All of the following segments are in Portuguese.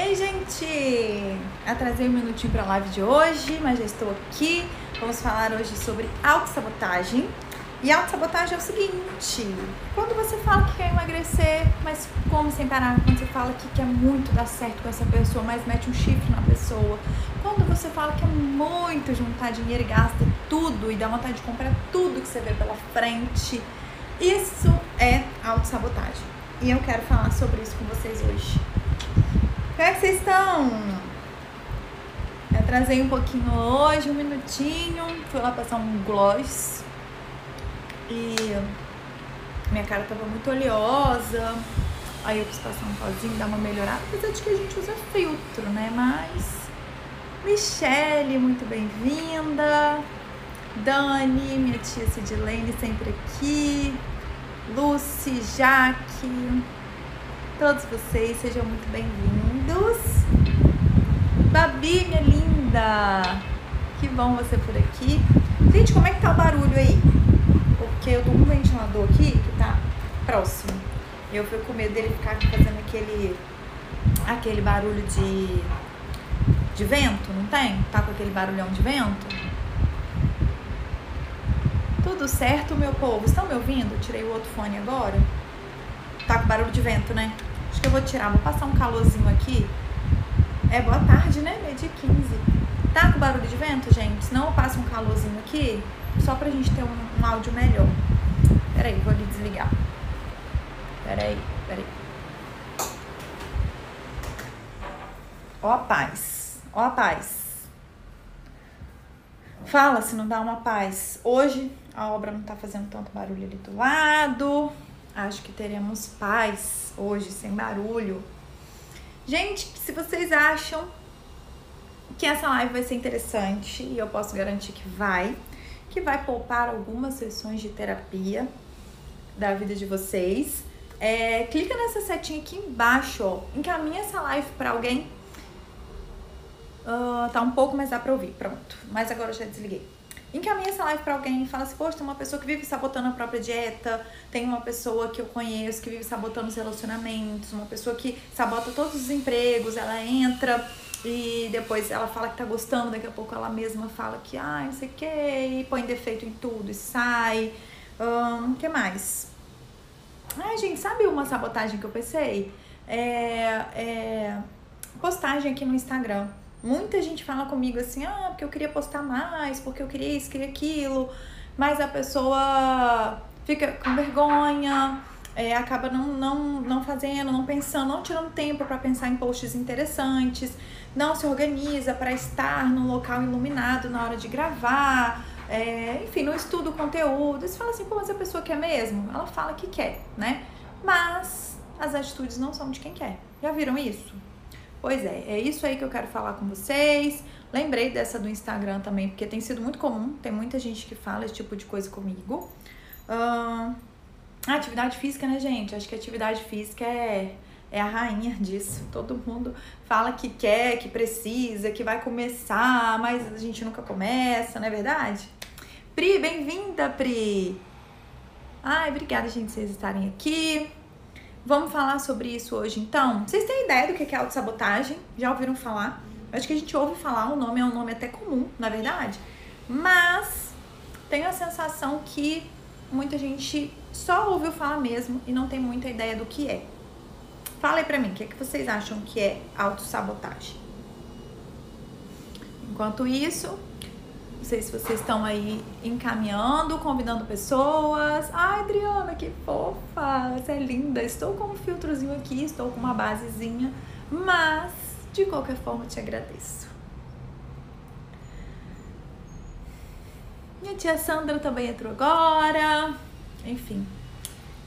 Ei, gente! Atrasei um minutinho para a live de hoje, mas já estou aqui. Vamos falar hoje sobre autossabotagem. E autossabotagem é o seguinte: quando você fala que quer emagrecer, mas come sem parar, quando você fala que quer muito dar certo com essa pessoa, mas mete um chifre na pessoa, quando você fala que quer muito juntar dinheiro e gasta tudo e dá vontade de comprar tudo que você vê pela frente, isso é autossabotagem. E eu quero falar sobre isso com vocês hoje. Como é que vocês estão? Atrasei um pouquinho hoje, um minutinho. Fui lá passar um gloss. E minha cara tava muito oleosa. Aí eu quis passar um pozinho, dar uma melhorada. Apesar de que a gente usa filtro, né? Mas. Michele, muito bem-vinda. Dani, minha tia Sidilene sempre aqui. Lucy, Jaque, todos vocês sejam muito bem-vindos. Babi, minha linda, que bom você por aqui. Gente, como é que tá o barulho aí? Porque eu tô com um ventilador aqui que tá próximo. Eu fico com medo dele ficar fazendo aquele aquele barulho de de vento, não tem? Tá com aquele barulhão de vento? Tudo certo, meu povo? Estão me ouvindo? Tirei o outro fone agora. Tá com barulho de vento, né? Acho que eu vou tirar. Vou passar um calorzinho aqui. É boa tarde, né? Meio dia 15. Tá com barulho de vento, gente? Senão eu passo um calorzinho aqui. Só pra gente ter um, um áudio melhor. Peraí, vou ali desligar. Peraí, peraí. Ó a paz. Ó a paz. Fala se não dá uma paz. Hoje a obra não tá fazendo tanto barulho ali do lado. Acho que teremos paz hoje, sem barulho. Gente, se vocês acham que essa live vai ser interessante, e eu posso garantir que vai, que vai poupar algumas sessões de terapia da vida de vocês, é, clica nessa setinha aqui embaixo, ó, encaminha essa live para alguém. Uh, tá um pouco, mas dá pra ouvir, pronto. Mas agora eu já desliguei encaminha essa live para alguém e fala assim, poxa, tem uma pessoa que vive sabotando a própria dieta, tem uma pessoa que eu conheço que vive sabotando os relacionamentos, uma pessoa que sabota todos os empregos, ela entra e depois ela fala que tá gostando, daqui a pouco ela mesma fala que, ah, não sei o que, e põe defeito em tudo e sai. O um, que mais? Ai, gente, sabe uma sabotagem que eu pensei? É, é postagem aqui no Instagram. Muita gente fala comigo assim, ah, porque eu queria postar mais, porque eu queria isso, queria aquilo, mas a pessoa fica com vergonha, é, acaba não, não, não fazendo, não pensando, não tirando tempo para pensar em posts interessantes, não se organiza para estar no local iluminado na hora de gravar, é, enfim, não estuda o conteúdo. Você fala assim, pô, mas a pessoa quer mesmo? Ela fala que quer, né? Mas as atitudes não são de quem quer. Já viram isso? Pois é, é isso aí que eu quero falar com vocês. Lembrei dessa do Instagram também, porque tem sido muito comum, tem muita gente que fala esse tipo de coisa comigo. Uh, atividade física, né, gente? Acho que atividade física é, é a rainha disso. Todo mundo fala que quer, que precisa, que vai começar, mas a gente nunca começa, não é verdade? Pri, bem-vinda, Pri! Ai, obrigada, gente, vocês estarem aqui. Vamos falar sobre isso hoje então? Vocês têm ideia do que é autossabotagem? Já ouviram falar? Acho que a gente ouve falar, o nome é um nome até comum, na verdade. Mas tenho a sensação que muita gente só ouviu falar mesmo e não tem muita ideia do que é. Fala aí pra mim, o que, é que vocês acham que é autossabotagem? Enquanto isso, sei se vocês estão aí encaminhando, convidando pessoas. Ai, Adriana, que fofa! Você é linda. Estou com um filtrozinho aqui, estou com uma basezinha, mas de qualquer forma te agradeço. Minha tia Sandra também entrou agora. Enfim,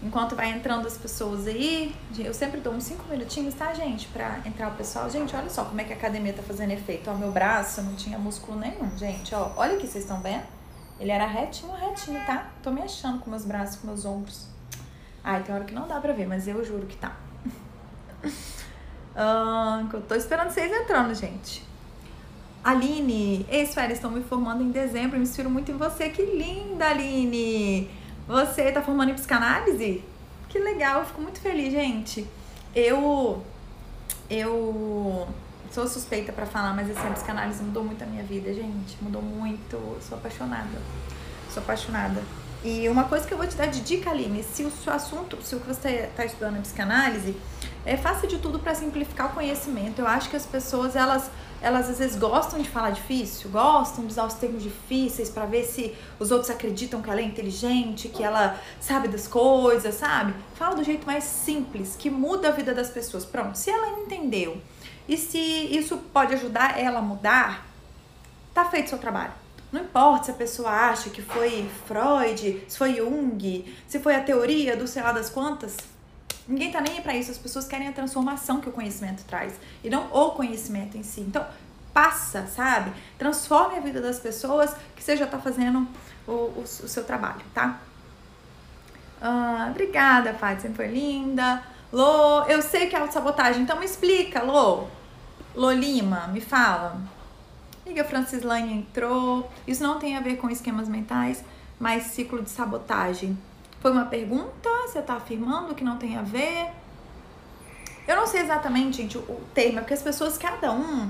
Enquanto vai entrando as pessoas aí, eu sempre dou uns 5 minutinhos, tá, gente? Pra entrar o pessoal. Gente, olha só como é que a academia tá fazendo efeito. Ó, meu braço não tinha músculo nenhum, gente. Ó, olha aqui, vocês estão vendo? Ele era retinho, retinho, tá? Tô me achando com meus braços, com meus ombros. Ai, tem hora que não dá pra ver, mas eu juro que tá. ah, eu tô esperando vocês entrando, gente. Aline, ex-férias estão me formando em dezembro, me inspiro muito em você. Que linda, Aline! Você está formando em psicanálise? Que legal, fico muito feliz, gente. Eu eu sou suspeita para falar, mas assim, a psicanálise mudou muito a minha vida, gente. Mudou muito. Sou apaixonada. Sou apaixonada. E uma coisa que eu vou te dar de dica, Aline, se o seu assunto, se o que você está estudando é psicanálise, é, faça de tudo para simplificar o conhecimento. Eu acho que as pessoas, elas, elas às vezes gostam de falar difícil, gostam de usar os termos difíceis para ver se os outros acreditam que ela é inteligente, que ela sabe das coisas, sabe? Fala do jeito mais simples, que muda a vida das pessoas. Pronto, se ela entendeu e se isso pode ajudar ela a mudar, tá feito o seu trabalho. Não importa se a pessoa acha que foi Freud, se foi Jung, se foi a teoria do sei lá das quantas. Ninguém tá nem aí pra isso. As pessoas querem a transformação que o conhecimento traz e não o conhecimento em si. Então, passa, sabe? Transforme a vida das pessoas que você já tá fazendo o, o, o seu trabalho, tá? Ah, obrigada, Fátima, sempre foi linda. Lô, eu sei que é autossabotagem, então me explica, Lô. Lô Lima, me fala. Amiga Francislane entrou. Isso não tem a ver com esquemas mentais, mas ciclo de sabotagem. Foi uma pergunta? Você está afirmando que não tem a ver? Eu não sei exatamente, gente, o termo, é porque as pessoas, cada um,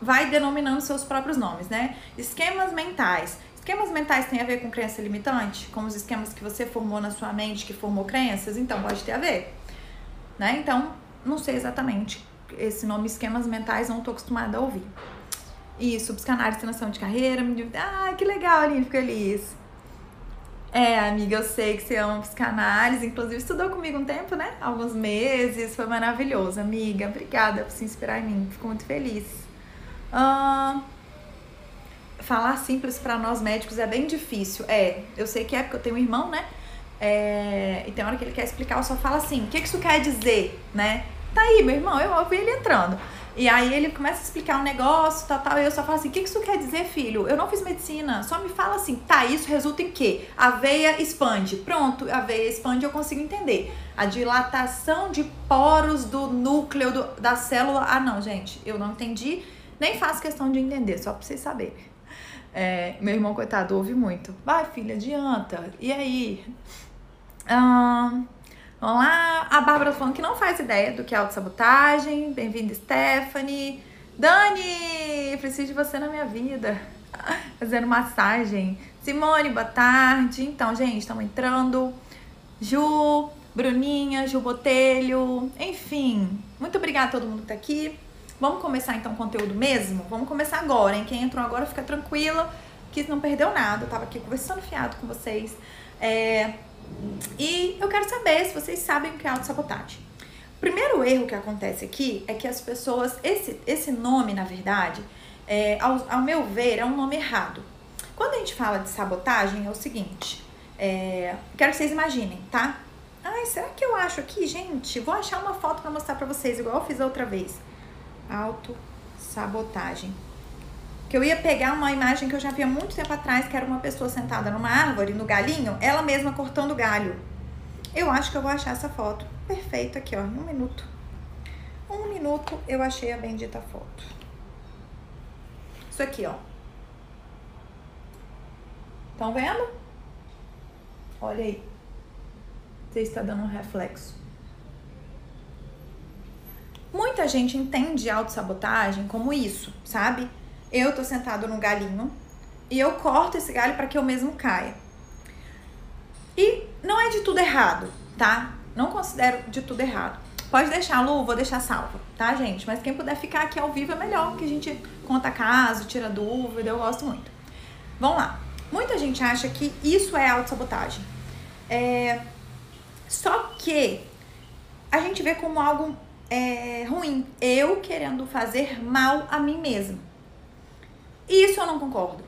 vai denominando seus próprios nomes, né? Esquemas mentais. Esquemas mentais tem a ver com crença limitante? Com os esquemas que você formou na sua mente, que formou crenças? Então, pode ter a ver. Né? Então, não sei exatamente. Esse nome esquemas mentais não estou acostumada a ouvir. Isso, psicanálise, transição de carreira. Ah, que legal, Aline, fico feliz. É, amiga, eu sei que você ama psicanálise, inclusive estudou comigo um tempo, né? Alguns meses, foi maravilhoso, amiga. Obrigada por se inspirar em mim, fico muito feliz. falar simples para nós médicos é bem difícil. É, eu sei que é porque eu tenho um irmão, né? É, e tem hora que ele quer explicar, eu só falo assim: o que, que isso quer dizer, né? Tá aí, meu irmão, eu ouvi ele entrando. E aí ele começa a explicar um negócio, tal, tal, e eu só falo assim, o que isso quer dizer, filho? Eu não fiz medicina, só me fala assim, tá, isso resulta em quê? A veia expande. Pronto, a veia expande, eu consigo entender. A dilatação de poros do núcleo do, da célula, ah não, gente, eu não entendi, nem faço questão de entender, só pra vocês saberem. É, meu irmão, coitado, ouve muito. Vai, filha, adianta. E aí? Hum, Vamos lá. A Bárbara falando que não faz ideia do que é autossabotagem. Bem-vinda, Stephanie. Dani, preciso de você na minha vida. Fazendo massagem. Simone, boa tarde. Então, gente, estamos entrando. Ju, Bruninha, Ju Botelho. Enfim, muito obrigada a todo mundo que tá aqui. Vamos começar então o conteúdo mesmo? Vamos começar agora, hein? Quem entrou agora fica tranquila, que não perdeu nada. Eu tava aqui conversando fiado com vocês. É, e eu quero saber se vocês sabem o que é autossabotagem. O primeiro erro que acontece aqui é que as pessoas, esse, esse nome, na verdade, é, ao, ao meu ver, é um nome errado. Quando a gente fala de sabotagem, é o seguinte, é, quero que vocês imaginem, tá? Ai, será que eu acho aqui, gente? Vou achar uma foto para mostrar para vocês, igual eu fiz outra vez. Autossabotagem que eu ia pegar uma imagem que eu já vi há muito tempo atrás, que era uma pessoa sentada numa árvore, no galinho, ela mesma cortando galho. Eu acho que eu vou achar essa foto. Perfeito, aqui ó, um minuto. Um minuto eu achei a bendita foto. Isso aqui, ó. Estão vendo? Olha aí. Você está dando um reflexo. Muita gente entende autossabotagem como isso, sabe? Eu tô sentado no galinho e eu corto esse galho para que eu mesmo caia. E não é de tudo errado, tá? Não considero de tudo errado. Pode deixar, Lu, vou deixar salva, tá, gente? Mas quem puder ficar aqui ao vivo é melhor, que a gente conta caso, tira dúvida, eu gosto muito. Vamos lá. Muita gente acha que isso é autossabotagem. É... Só que a gente vê como algo é, ruim. Eu querendo fazer mal a mim mesmo. Isso eu não concordo.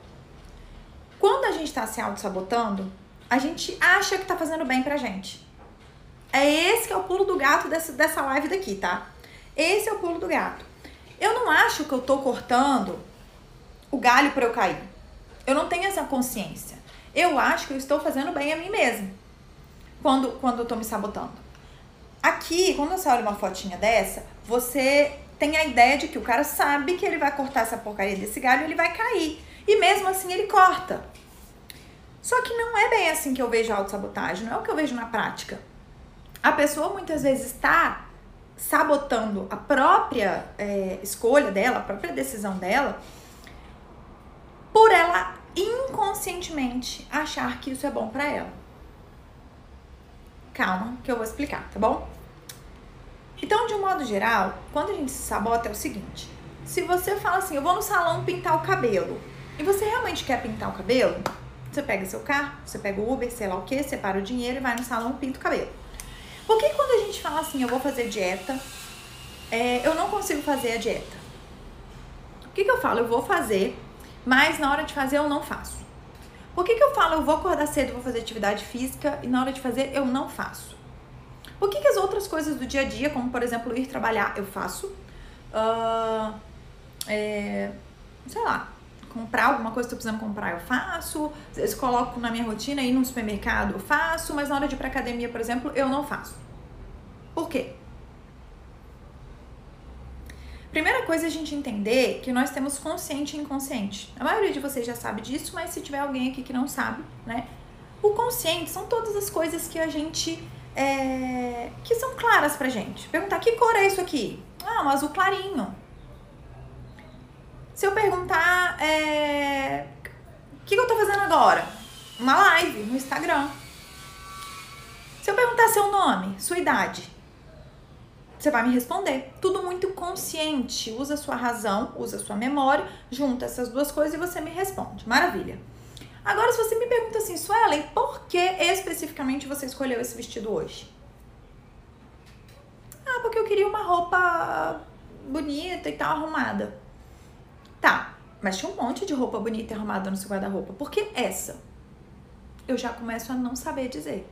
Quando a gente está se auto-sabotando, a gente acha que está fazendo bem pra gente. É esse que é o pulo do gato dessa, dessa live daqui, tá? Esse é o pulo do gato. Eu não acho que eu tô cortando o galho para eu cair. Eu não tenho essa consciência. Eu acho que eu estou fazendo bem a mim mesmo. Quando, quando eu tô me sabotando. Aqui, quando você olha uma fotinha dessa, você tem a ideia de que o cara sabe que ele vai cortar essa porcaria desse galho e ele vai cair. E mesmo assim ele corta. Só que não é bem assim que eu vejo a autossabotagem, não é o que eu vejo na prática. A pessoa muitas vezes está sabotando a própria é, escolha dela, a própria decisão dela, por ela inconscientemente achar que isso é bom para ela. Calma, que eu vou explicar, tá bom? Então, de um modo geral, quando a gente se sabota é o seguinte: se você fala assim, eu vou no salão pintar o cabelo, e você realmente quer pintar o cabelo, você pega seu carro, você pega o Uber, sei lá o que, separa o dinheiro e vai no salão e pinta o cabelo. Porque quando a gente fala assim, eu vou fazer dieta, é, eu não consigo fazer a dieta. O que, que eu falo? Eu vou fazer, mas na hora de fazer eu não faço. Por que, que eu falo eu vou acordar cedo, vou fazer atividade física e na hora de fazer eu não faço? Por que, que as outras coisas do dia a dia, como por exemplo ir trabalhar, eu faço? Uh, é, sei lá, comprar alguma coisa que eu precisando comprar, eu faço. Vezes coloco na minha rotina, ir no supermercado, eu faço, mas na hora de ir pra academia, por exemplo, eu não faço. Por quê? Primeira coisa é a gente entender que nós temos consciente e inconsciente. A maioria de vocês já sabe disso, mas se tiver alguém aqui que não sabe, né? O consciente são todas as coisas que a gente. É, que são claras pra gente. Perguntar que cor é isso aqui? Ah, um azul clarinho. Se eu perguntar, é... o que, que eu tô fazendo agora? Uma live no Instagram. Se eu perguntar seu nome, sua idade, você vai me responder. Tudo muito consciente. Usa sua razão, usa sua memória, junta essas duas coisas e você me responde. Maravilha. Agora, se você me pergunta assim, Suelen, por que especificamente você escolheu esse vestido hoje? Ah, porque eu queria uma roupa bonita e tal, arrumada. Tá, mas tinha um monte de roupa bonita e arrumada no seu guarda-roupa. Por que essa? Eu já começo a não saber dizer.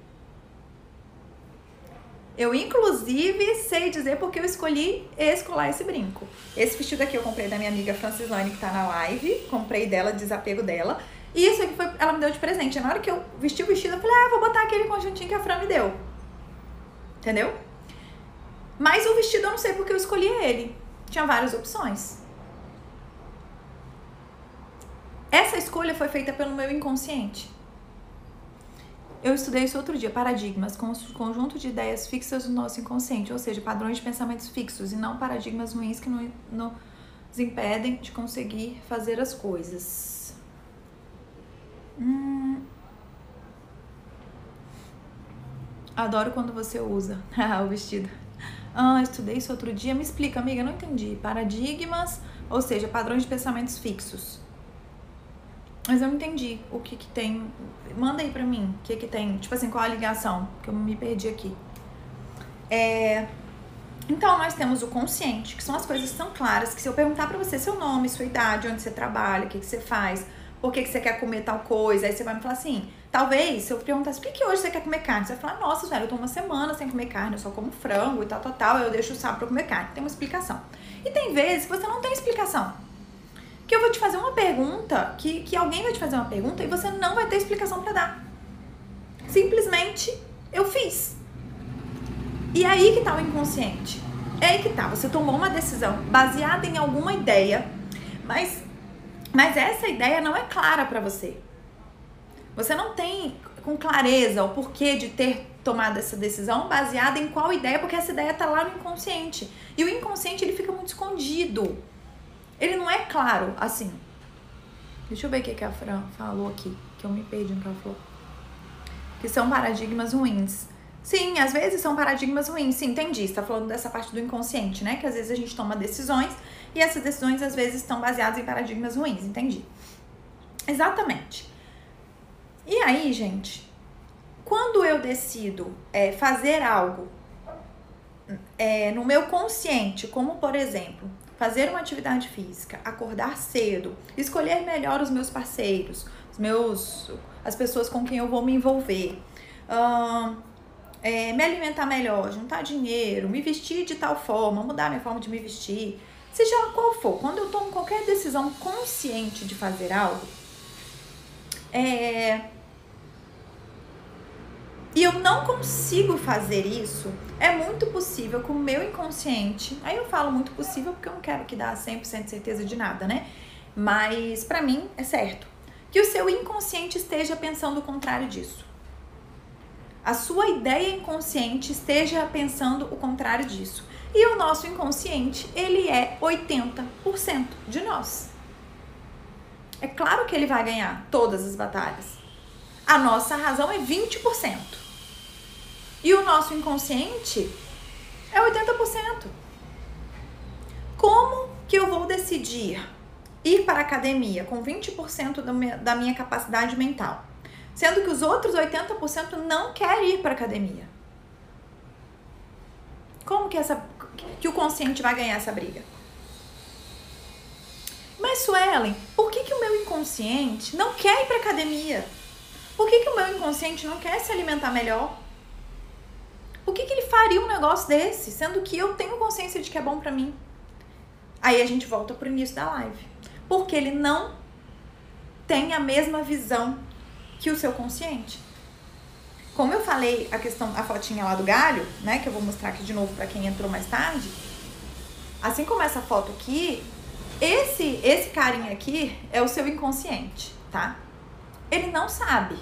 Eu, inclusive, sei dizer porque eu escolhi escolar esse brinco. Esse vestido aqui eu comprei da minha amiga Francislane, que tá na live. Comprei dela, desapego dela. E isso aqui foi, ela me deu de presente. Na hora que eu vesti o vestido, eu falei, ah, vou botar aquele conjuntinho que a Fran me deu. Entendeu? Mas o vestido eu não sei porque eu escolhi ele. Tinha várias opções. Essa escolha foi feita pelo meu inconsciente. Eu estudei isso outro dia, paradigmas, conjunto de ideias fixas do nosso inconsciente, ou seja, padrões de pensamentos fixos e não paradigmas ruins que nos impedem de conseguir fazer as coisas. Hum. Adoro quando você usa o vestido. Ah, estudei isso outro dia. Me explica, amiga, não entendi. Paradigmas, ou seja, padrões de pensamentos fixos. Mas eu não entendi o que que tem. Manda aí pra mim o que que tem. Tipo assim, qual a ligação? Que eu me perdi aqui. É... Então, nós temos o consciente, que são as coisas tão claras que se eu perguntar pra você seu nome, sua idade, onde você trabalha, o que que você faz, por que que você quer comer tal coisa, aí você vai me falar assim, talvez, se eu perguntasse, por que, que hoje você quer comer carne? Você vai falar, nossa, velho, eu tô uma semana sem comer carne, eu só como frango e tal, tal, tal, eu deixo o sábado pra comer carne. Tem uma explicação. E tem vezes que você não tem explicação que eu vou te fazer uma pergunta, que, que alguém vai te fazer uma pergunta e você não vai ter explicação para dar. Simplesmente eu fiz. E aí que tá o inconsciente. É aí que tá. Você tomou uma decisão baseada em alguma ideia, mas, mas essa ideia não é clara para você. Você não tem com clareza o porquê de ter tomado essa decisão baseada em qual ideia, porque essa ideia tá lá no inconsciente. E o inconsciente ele fica muito escondido. Ele não é claro assim. Deixa eu ver o que a Fran falou aqui, que eu me perdi no que ela falou. Que são paradigmas ruins. Sim, às vezes são paradigmas ruins. Sim, entendi. Você tá falando dessa parte do inconsciente, né? Que às vezes a gente toma decisões e essas decisões às vezes estão baseadas em paradigmas ruins. Entendi. Exatamente. E aí, gente, quando eu decido é, fazer algo é, no meu consciente, como por exemplo, fazer uma atividade física, acordar cedo, escolher melhor os meus parceiros, os meus, as pessoas com quem eu vou me envolver, é, me alimentar melhor, juntar dinheiro, me vestir de tal forma, mudar minha forma de me vestir, seja qual for, quando eu tomo qualquer decisão consciente de fazer algo, é, e eu não consigo fazer isso, é muito possível que o meu inconsciente, aí eu falo muito possível porque eu não quero que dá 100% de certeza de nada, né? Mas para mim é certo que o seu inconsciente esteja pensando o contrário disso. A sua ideia inconsciente esteja pensando o contrário disso. E o nosso inconsciente, ele é 80% de nós. É claro que ele vai ganhar todas as batalhas. A nossa razão é 20%. E o nosso inconsciente é 80%. Como que eu vou decidir ir para a academia com 20% da minha capacidade mental, sendo que os outros 80% não querem ir para a academia? Como que, essa, que o consciente vai ganhar essa briga? Mas, Suelen, por que, que o meu inconsciente não quer ir para academia? Por que, que o meu inconsciente não quer se alimentar melhor? Por que, que ele faria um negócio desse, sendo que eu tenho consciência de que é bom para mim? Aí a gente volta pro início da live. Porque ele não tem a mesma visão que o seu consciente. Como eu falei a questão, a fotinha lá do galho, né, que eu vou mostrar aqui de novo para quem entrou mais tarde. Assim como essa foto aqui, esse esse carinha aqui é o seu inconsciente, tá? Ele não sabe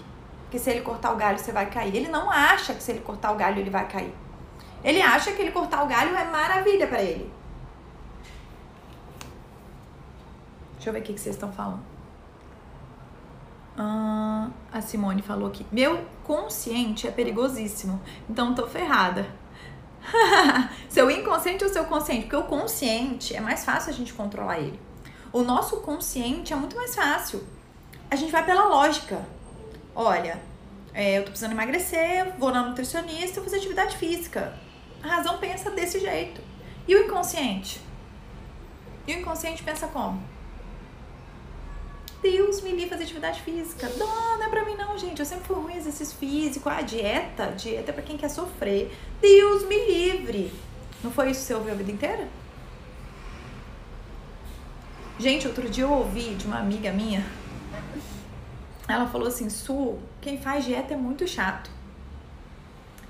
que se ele cortar o galho você vai cair. Ele não acha que se ele cortar o galho ele vai cair. Ele acha que ele cortar o galho é maravilha para ele. Deixa eu ver o que, vocês estão falando. Ah, a Simone falou aqui. Meu consciente é perigosíssimo, então tô ferrada. seu inconsciente ou seu consciente? Porque o consciente é mais fácil a gente controlar ele. O nosso consciente é muito mais fácil. A gente vai pela lógica. Olha, é, eu tô precisando emagrecer, vou na nutricionista, vou fazer atividade física. A razão pensa desse jeito. E o inconsciente? E o inconsciente pensa como? Deus me livre fazer atividade física. Não, não é pra mim não, gente. Eu sempre fui ruim exercício físico. Ah, dieta, dieta é pra quem quer sofrer. Deus me livre. Não foi isso que você ouviu a vida inteira? Gente, outro dia eu ouvi de uma amiga minha. Ela falou assim: Su, quem faz dieta é muito chato.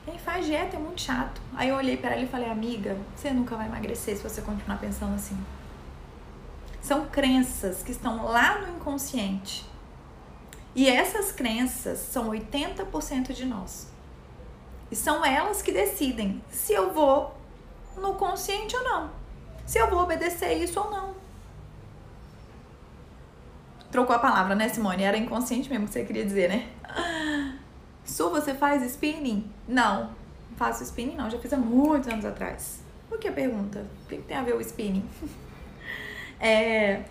Quem faz dieta é muito chato. Aí eu olhei para ela e falei: Amiga, você nunca vai emagrecer se você continuar pensando assim. São crenças que estão lá no inconsciente. E essas crenças são 80% de nós. E são elas que decidem se eu vou no consciente ou não. Se eu vou obedecer isso ou não. Trocou a palavra, né, Simone? Era inconsciente mesmo que você queria dizer, né? Su, você faz spinning? Não, faço spinning não, já fiz há muitos anos atrás. Por que a pergunta? O que tem a ver o spinning? É...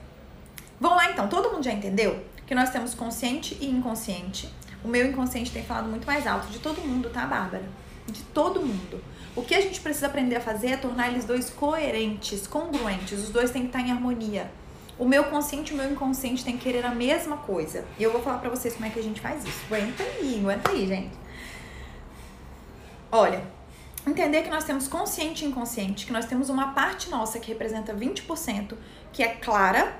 Vamos lá então, todo mundo já entendeu que nós temos consciente e inconsciente. O meu inconsciente tem falado muito mais alto de todo mundo, tá, Bárbara? De todo mundo. O que a gente precisa aprender a fazer é tornar eles dois coerentes, congruentes. Os dois têm que estar em harmonia. O meu consciente e o meu inconsciente têm que querer a mesma coisa. E eu vou falar pra vocês como é que a gente faz isso. Aguenta aí, aguenta aí, gente. Olha, entender que nós temos consciente e inconsciente, que nós temos uma parte nossa que representa 20%, que é clara,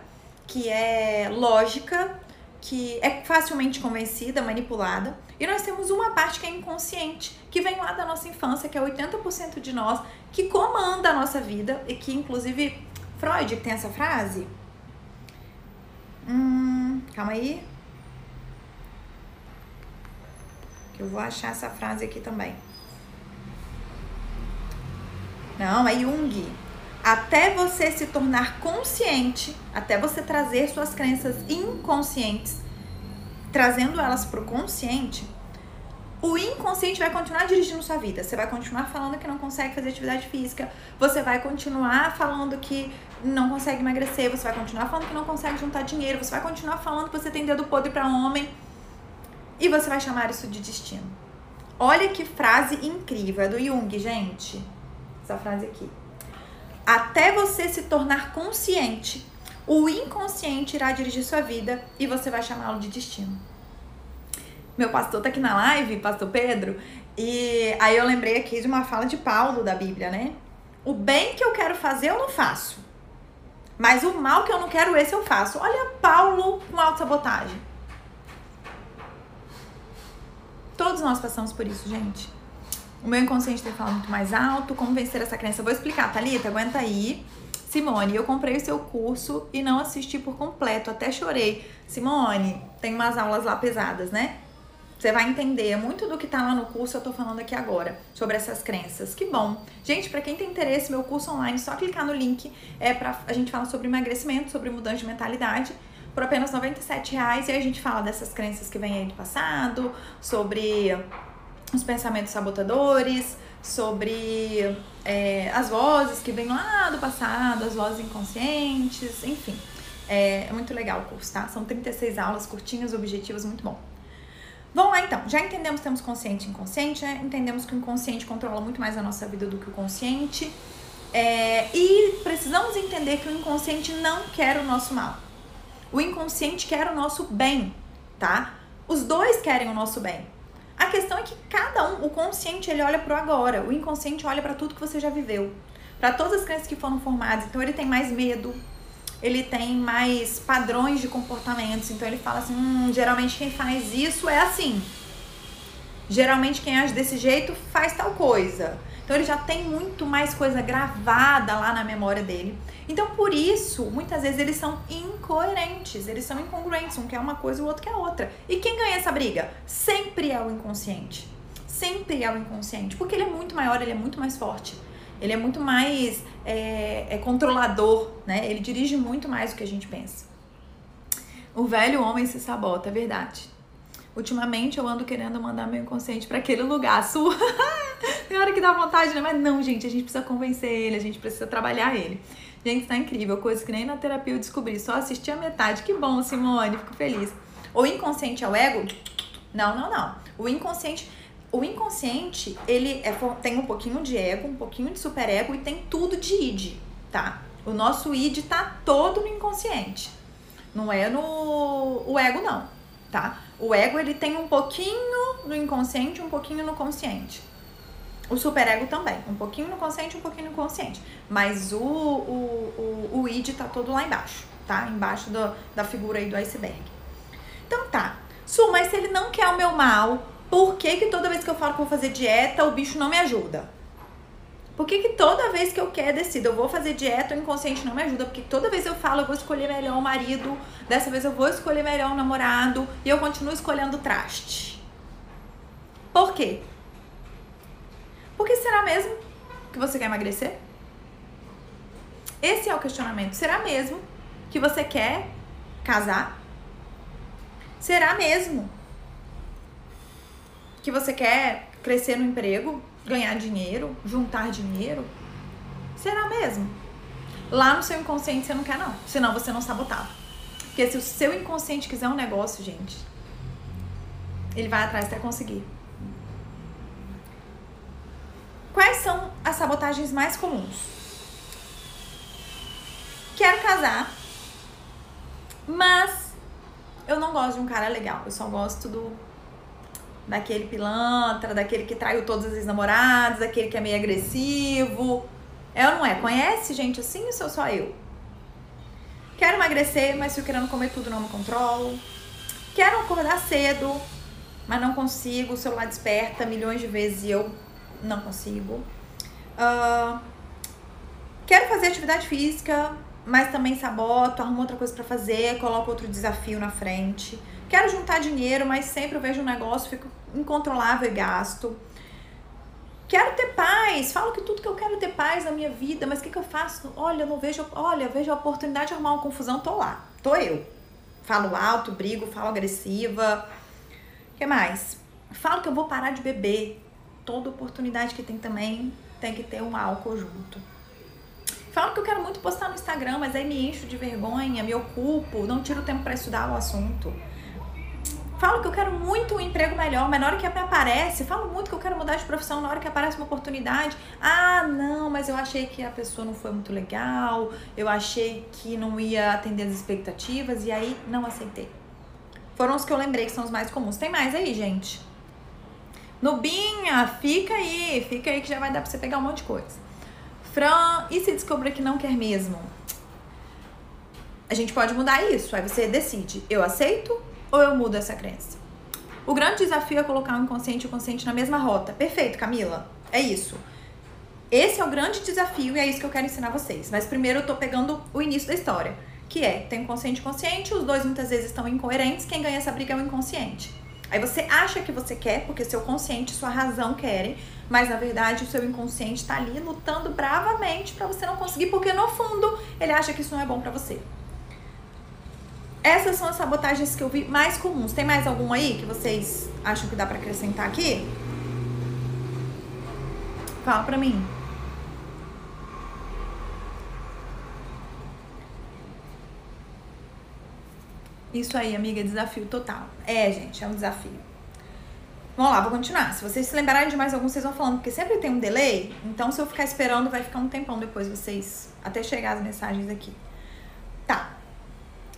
que é lógica, que é facilmente convencida, manipulada, e nós temos uma parte que é inconsciente, que vem lá da nossa infância, que é 80% de nós, que comanda a nossa vida e que inclusive Freud tem essa frase. Hum, calma aí. Que eu vou achar essa frase aqui também. Não, é Jung. Até você se tornar consciente, até você trazer suas crenças inconscientes, trazendo elas para o consciente, o inconsciente vai continuar dirigindo sua vida. Você vai continuar falando que não consegue fazer atividade física, você vai continuar falando que não consegue emagrecer, você vai continuar falando que não consegue juntar dinheiro, você vai continuar falando que você tem dedo podre para homem e você vai chamar isso de destino. Olha que frase incrível, é do Jung, gente essa frase aqui. Até você se tornar consciente, o inconsciente irá dirigir sua vida e você vai chamá-lo de destino. Meu pastor tá aqui na live, pastor Pedro, e aí eu lembrei aqui de uma fala de Paulo da Bíblia, né? O bem que eu quero fazer eu não faço. Mas o mal que eu não quero, esse eu faço. Olha Paulo com autossabotagem. Todos nós passamos por isso, gente. O meu inconsciente tem falado muito mais alto. Como vencer essa crença? Eu vou explicar, Thalita, aguenta aí. Simone, eu comprei o seu curso e não assisti por completo, até chorei. Simone, tem umas aulas lá pesadas, né? Você vai entender muito do que tá lá no curso, eu tô falando aqui agora, sobre essas crenças. Que bom. Gente, para quem tem interesse, meu curso online, só clicar no link. É pra, a gente fala sobre emagrecimento, sobre mudança de mentalidade, por apenas 97 reais. E aí a gente fala dessas crenças que vêm aí do passado, sobre os pensamentos sabotadores, sobre é, as vozes que vêm lá do passado, as vozes inconscientes, enfim. É, é muito legal o curso, tá? São 36 aulas curtinhas, objetivas, muito bom. Vamos lá então, já entendemos que temos consciente e inconsciente, né? entendemos que o inconsciente controla muito mais a nossa vida do que o consciente. É, e precisamos entender que o inconsciente não quer o nosso mal. O inconsciente quer o nosso bem, tá? Os dois querem o nosso bem. A questão é que cada um, o consciente ele olha pro agora, o inconsciente olha para tudo que você já viveu, para todas as crenças que foram formadas. Então ele tem mais medo, ele tem mais padrões de comportamentos. Então ele fala assim: hum, geralmente quem faz isso é assim. Geralmente quem age desse jeito faz tal coisa. Então ele já tem muito mais coisa gravada lá na memória dele. Então por isso, muitas vezes eles são incoerentes, eles são incongruentes, um quer uma coisa e o outro quer outra. E quem ganha essa briga? Sempre é o inconsciente. Sempre é o inconsciente, porque ele é muito maior, ele é muito mais forte. Ele é muito mais é, é controlador, né? Ele dirige muito mais do que a gente pensa. O velho homem se sabota, é verdade. Ultimamente eu ando querendo mandar meu inconsciente para aquele lugar, sua. Tem hora que dá vontade, né? Mas não, gente, a gente precisa convencer ele, a gente precisa trabalhar ele. Gente, tá incrível, coisa que nem na terapia eu descobri. Só assisti a metade. Que bom, Simone, fico feliz. O inconsciente é o ego? Não, não, não. O inconsciente o inconsciente, ele é, tem um pouquinho de ego, um pouquinho de superego e tem tudo de id, tá? O nosso id tá todo no inconsciente. Não é no o ego não, tá? O ego ele tem um pouquinho no inconsciente, um pouquinho no consciente. O superego também, um pouquinho no consciente, um pouquinho no consciente. Mas o, o, o, o id tá todo lá embaixo, tá? Embaixo do, da figura aí do iceberg. Então tá. Su, mas se ele não quer o meu mal, por que, que toda vez que eu falo que vou fazer dieta, o bicho não me ajuda? Por que, que toda vez que eu quero decido, eu vou fazer dieta, o inconsciente não me ajuda? Porque toda vez eu falo, eu vou escolher melhor o marido, dessa vez eu vou escolher melhor o namorado e eu continuo escolhendo traste. Por quê? Porque será mesmo que você quer emagrecer? Esse é o questionamento. Será mesmo que você quer casar? Será mesmo que você quer crescer no emprego, ganhar dinheiro, juntar dinheiro? Será mesmo? Lá no seu inconsciente você não quer, não. Senão você não sabotava. Porque se o seu inconsciente quiser um negócio, gente, ele vai atrás até conseguir. Quais são as sabotagens mais comuns? Quero casar, mas eu não gosto de um cara legal. Eu só gosto do daquele pilantra, daquele que traiu todas as namoradas, daquele que é meio agressivo. É ou não é? Conhece gente assim ou sou só eu? Quero emagrecer, mas fico querendo comer tudo, não me controlo. Quero acordar cedo, mas não consigo. O celular desperta milhões de vezes e eu não consigo. Uh, quero fazer atividade física, mas também saboto, arrumo outra coisa para fazer, coloco outro desafio na frente. Quero juntar dinheiro, mas sempre eu vejo um negócio, fico incontrolável e gasto. Quero ter paz, falo que tudo que eu quero é ter paz na minha vida, mas o que, que eu faço? Olha, eu não vejo, olha, vejo a oportunidade de arrumar uma confusão, tô lá, tô eu. Falo alto, brigo, falo agressiva. O que mais? Falo que eu vou parar de beber. Toda oportunidade que tem também tem que ter um álcool junto. Falo que eu quero muito postar no Instagram, mas aí me encho de vergonha, me ocupo, não tiro tempo para estudar o assunto. Falo que eu quero muito um emprego melhor, mas na hora que aparece, falo muito que eu quero mudar de profissão, na hora que aparece uma oportunidade, ah, não, mas eu achei que a pessoa não foi muito legal, eu achei que não ia atender as expectativas e aí não aceitei. Foram os que eu lembrei que são os mais comuns. Tem mais aí, gente? Nubinha, fica aí, fica aí que já vai dar pra você pegar um monte de coisa. Fran, e se descobrir que não quer mesmo? A gente pode mudar isso, aí você decide, eu aceito ou eu mudo essa crença? O grande desafio é colocar o inconsciente e o consciente na mesma rota. Perfeito, Camila. É isso. Esse é o grande desafio e é isso que eu quero ensinar vocês. Mas primeiro eu tô pegando o início da história, que é, tem o consciente e consciente, os dois muitas vezes estão incoerentes, quem ganha essa briga é o inconsciente. Aí você acha que você quer, porque seu consciente e sua razão querem, mas na verdade o seu inconsciente está ali lutando bravamente para você não conseguir, porque no fundo ele acha que isso não é bom para você. Essas são as sabotagens que eu vi mais comuns. Tem mais algum aí que vocês acham que dá para acrescentar aqui? Fala pra mim. Isso aí, amiga, é desafio total. É, gente, é um desafio. Vamos lá, vou continuar. Se vocês se lembrarem de mais algum, vocês vão falando, porque sempre tem um delay. Então, se eu ficar esperando, vai ficar um tempão depois vocês. Até chegar as mensagens aqui. Tá.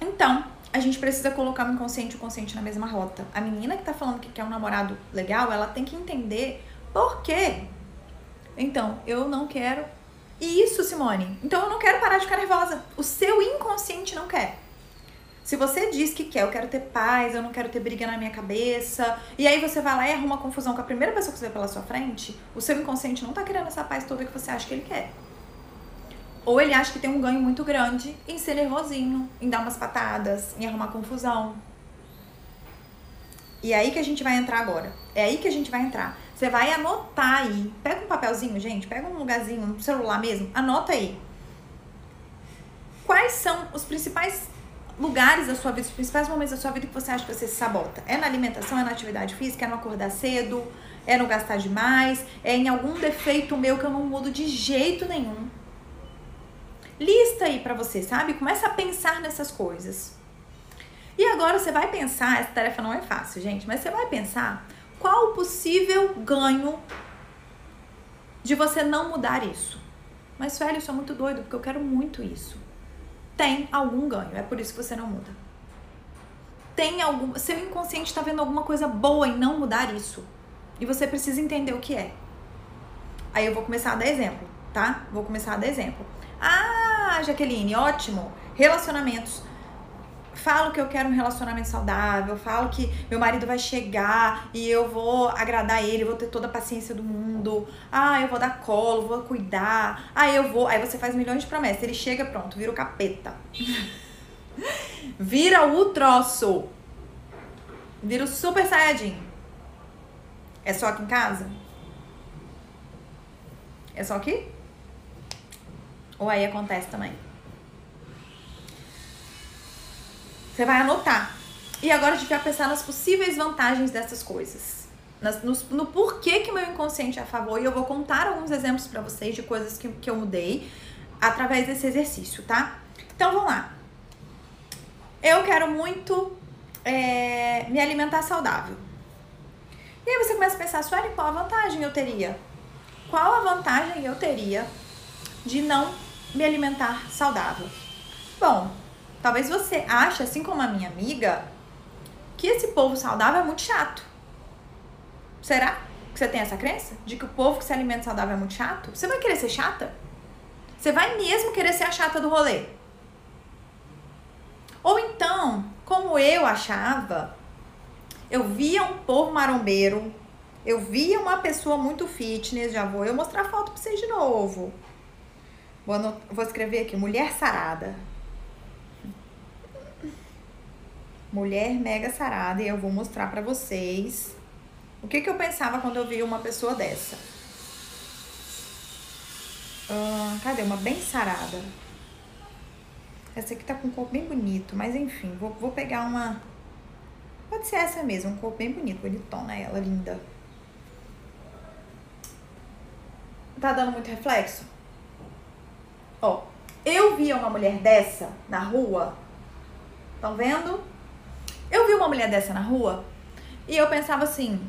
Então, a gente precisa colocar o inconsciente e o consciente na mesma rota. A menina que tá falando que quer um namorado legal, ela tem que entender por quê. Então, eu não quero. Isso, Simone. Então, eu não quero parar de ficar nervosa. O seu inconsciente não quer. Se você diz que quer, eu quero ter paz, eu não quero ter briga na minha cabeça, e aí você vai lá e arruma uma confusão com a primeira pessoa que você vê pela sua frente, o seu inconsciente não tá querendo essa paz toda que você acha que ele quer. Ou ele acha que tem um ganho muito grande em ser nervosinho, em dar umas patadas, em arrumar confusão. E é aí que a gente vai entrar agora. É aí que a gente vai entrar. Você vai anotar aí. Pega um papelzinho, gente, pega um lugarzinho, um celular mesmo, anota aí. Quais são os principais lugares da sua vida, os principais momentos da sua vida que você acha que você se sabota? É na alimentação, é na atividade física, é no acordar cedo, é no gastar demais, é em algum defeito meu que eu não mudo de jeito nenhum. Lista aí para você, sabe? Começa a pensar nessas coisas. E agora você vai pensar, essa tarefa não é fácil, gente, mas você vai pensar qual o possível ganho de você não mudar isso. Mas, velho, isso é muito doido, porque eu quero muito isso tem algum ganho. É por isso que você não muda. Tem algum. Seu inconsciente está vendo alguma coisa boa em não mudar isso. E você precisa entender o que é. Aí eu vou começar a dar exemplo, tá? Vou começar a dar exemplo. Ah, Jaqueline, ótimo. Relacionamentos falo que eu quero um relacionamento saudável, falo que meu marido vai chegar e eu vou agradar ele, vou ter toda a paciência do mundo. Ah, eu vou dar colo, vou cuidar. Ah, eu vou. Aí você faz milhões de promessas. Ele chega, pronto, vira o capeta. vira o troço. Vira o super saiyajin. É só aqui em casa? É só aqui? Ou aí acontece também? Você vai anotar. E agora a gente vai pensar nas possíveis vantagens dessas coisas. Nas, no, no porquê que meu inconsciente é a favor. E eu vou contar alguns exemplos para vocês de coisas que, que eu mudei através desse exercício, tá? Então vamos lá. Eu quero muito é, me alimentar saudável. E aí você começa a pensar, Sueli, qual a vantagem eu teria? Qual a vantagem eu teria de não me alimentar saudável? Bom, Talvez você ache, assim como a minha amiga, que esse povo saudável é muito chato. Será que você tem essa crença? De que o povo que se alimenta saudável é muito chato? Você vai querer ser chata? Você vai mesmo querer ser a chata do rolê? Ou então, como eu achava, eu via um povo marombeiro, eu via uma pessoa muito fitness, já vou eu mostrar a foto pra vocês de novo. Vou, vou escrever aqui, mulher sarada. Mulher mega sarada e eu vou mostrar para vocês o que, que eu pensava quando eu vi uma pessoa dessa. Cadê? Uma bem sarada. Essa aqui tá com um corpo bem bonito, mas enfim, vou, vou pegar uma. Pode ser essa mesmo, um corpo bem bonito, bonitona ela, linda. Tá dando muito reflexo? Ó, eu via uma mulher dessa na rua. Estão vendo? Eu vi uma mulher dessa na rua e eu pensava assim,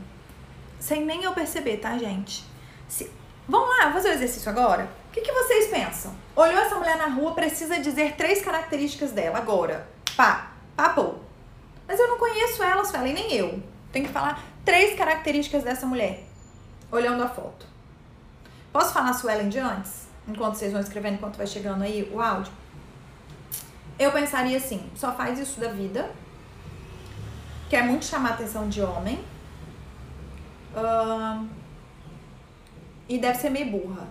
sem nem eu perceber, tá, gente? Se, vamos lá, fazer o exercício agora? O que, que vocês pensam? Olhou essa mulher na rua, precisa dizer três características dela agora. Pá, papo. Mas eu não conheço ela, Suelen, nem eu. Tem que falar três características dessa mulher, olhando a foto. Posso falar Suelen de antes? Enquanto vocês vão escrevendo, enquanto vai chegando aí o áudio? Eu pensaria assim, só faz isso da vida, quer muito chamar atenção de homem. Uh, e deve ser meio burra.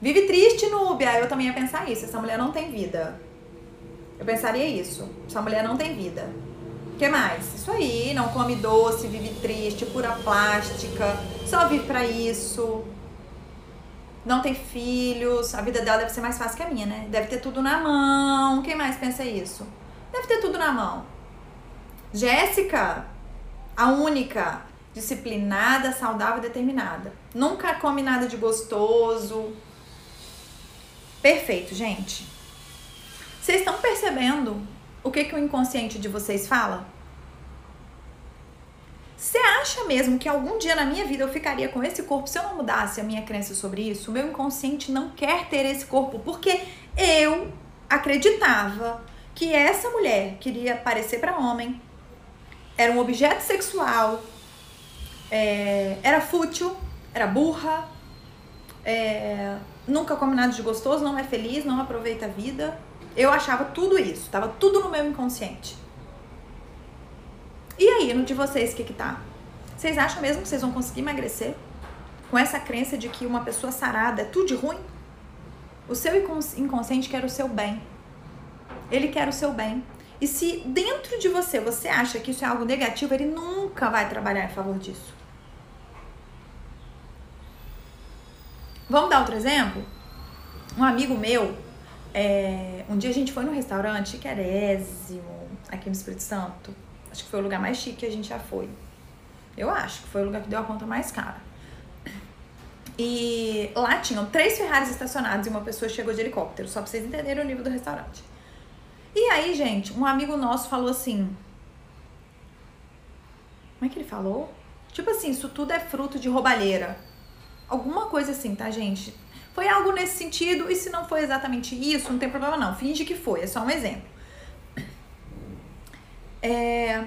Vive triste, Núbia. Eu também ia pensar isso. Essa mulher não tem vida. Eu pensaria isso. Essa mulher não tem vida. O que mais? Isso aí, não come doce, vive triste, pura plástica, só vive para isso. Não tem filhos, a vida dela deve ser mais fácil que a minha, né? Deve ter tudo na mão. Quem mais pensa isso? Deve ter tudo na mão. Jéssica, a única, disciplinada, saudável e determinada. Nunca come nada de gostoso. Perfeito, gente. Vocês estão percebendo o que, que o inconsciente de vocês fala? Você acha mesmo que algum dia na minha vida eu ficaria com esse corpo se eu não mudasse a minha crença sobre isso? O meu inconsciente não quer ter esse corpo porque eu acreditava que essa mulher queria parecer para homem, era um objeto sexual, é, era fútil, era burra, é, nunca come nada de gostoso, não é feliz, não aproveita a vida. Eu achava tudo isso, tava tudo no meu inconsciente. E aí, no de vocês, o que que tá? Vocês acham mesmo que vocês vão conseguir emagrecer? Com essa crença de que uma pessoa sarada é tudo de ruim? O seu inconsciente quer o seu bem. Ele quer o seu bem. E se dentro de você você acha que isso é algo negativo, ele nunca vai trabalhar em favor disso. Vamos dar outro exemplo? Um amigo meu, é, um dia a gente foi num restaurante chiquérésimo, aqui no Espírito Santo. Acho que foi o lugar mais chique que a gente já foi. Eu acho que foi o lugar que deu a conta mais cara. E lá tinham três Ferraris estacionados e uma pessoa chegou de helicóptero, só pra vocês entenderem o nível do restaurante. E aí, gente, um amigo nosso falou assim. Como é que ele falou? Tipo assim, isso tudo é fruto de roubalheira. Alguma coisa assim, tá, gente? Foi algo nesse sentido, e se não foi exatamente isso, não tem problema não. Finge que foi, é só um exemplo. É...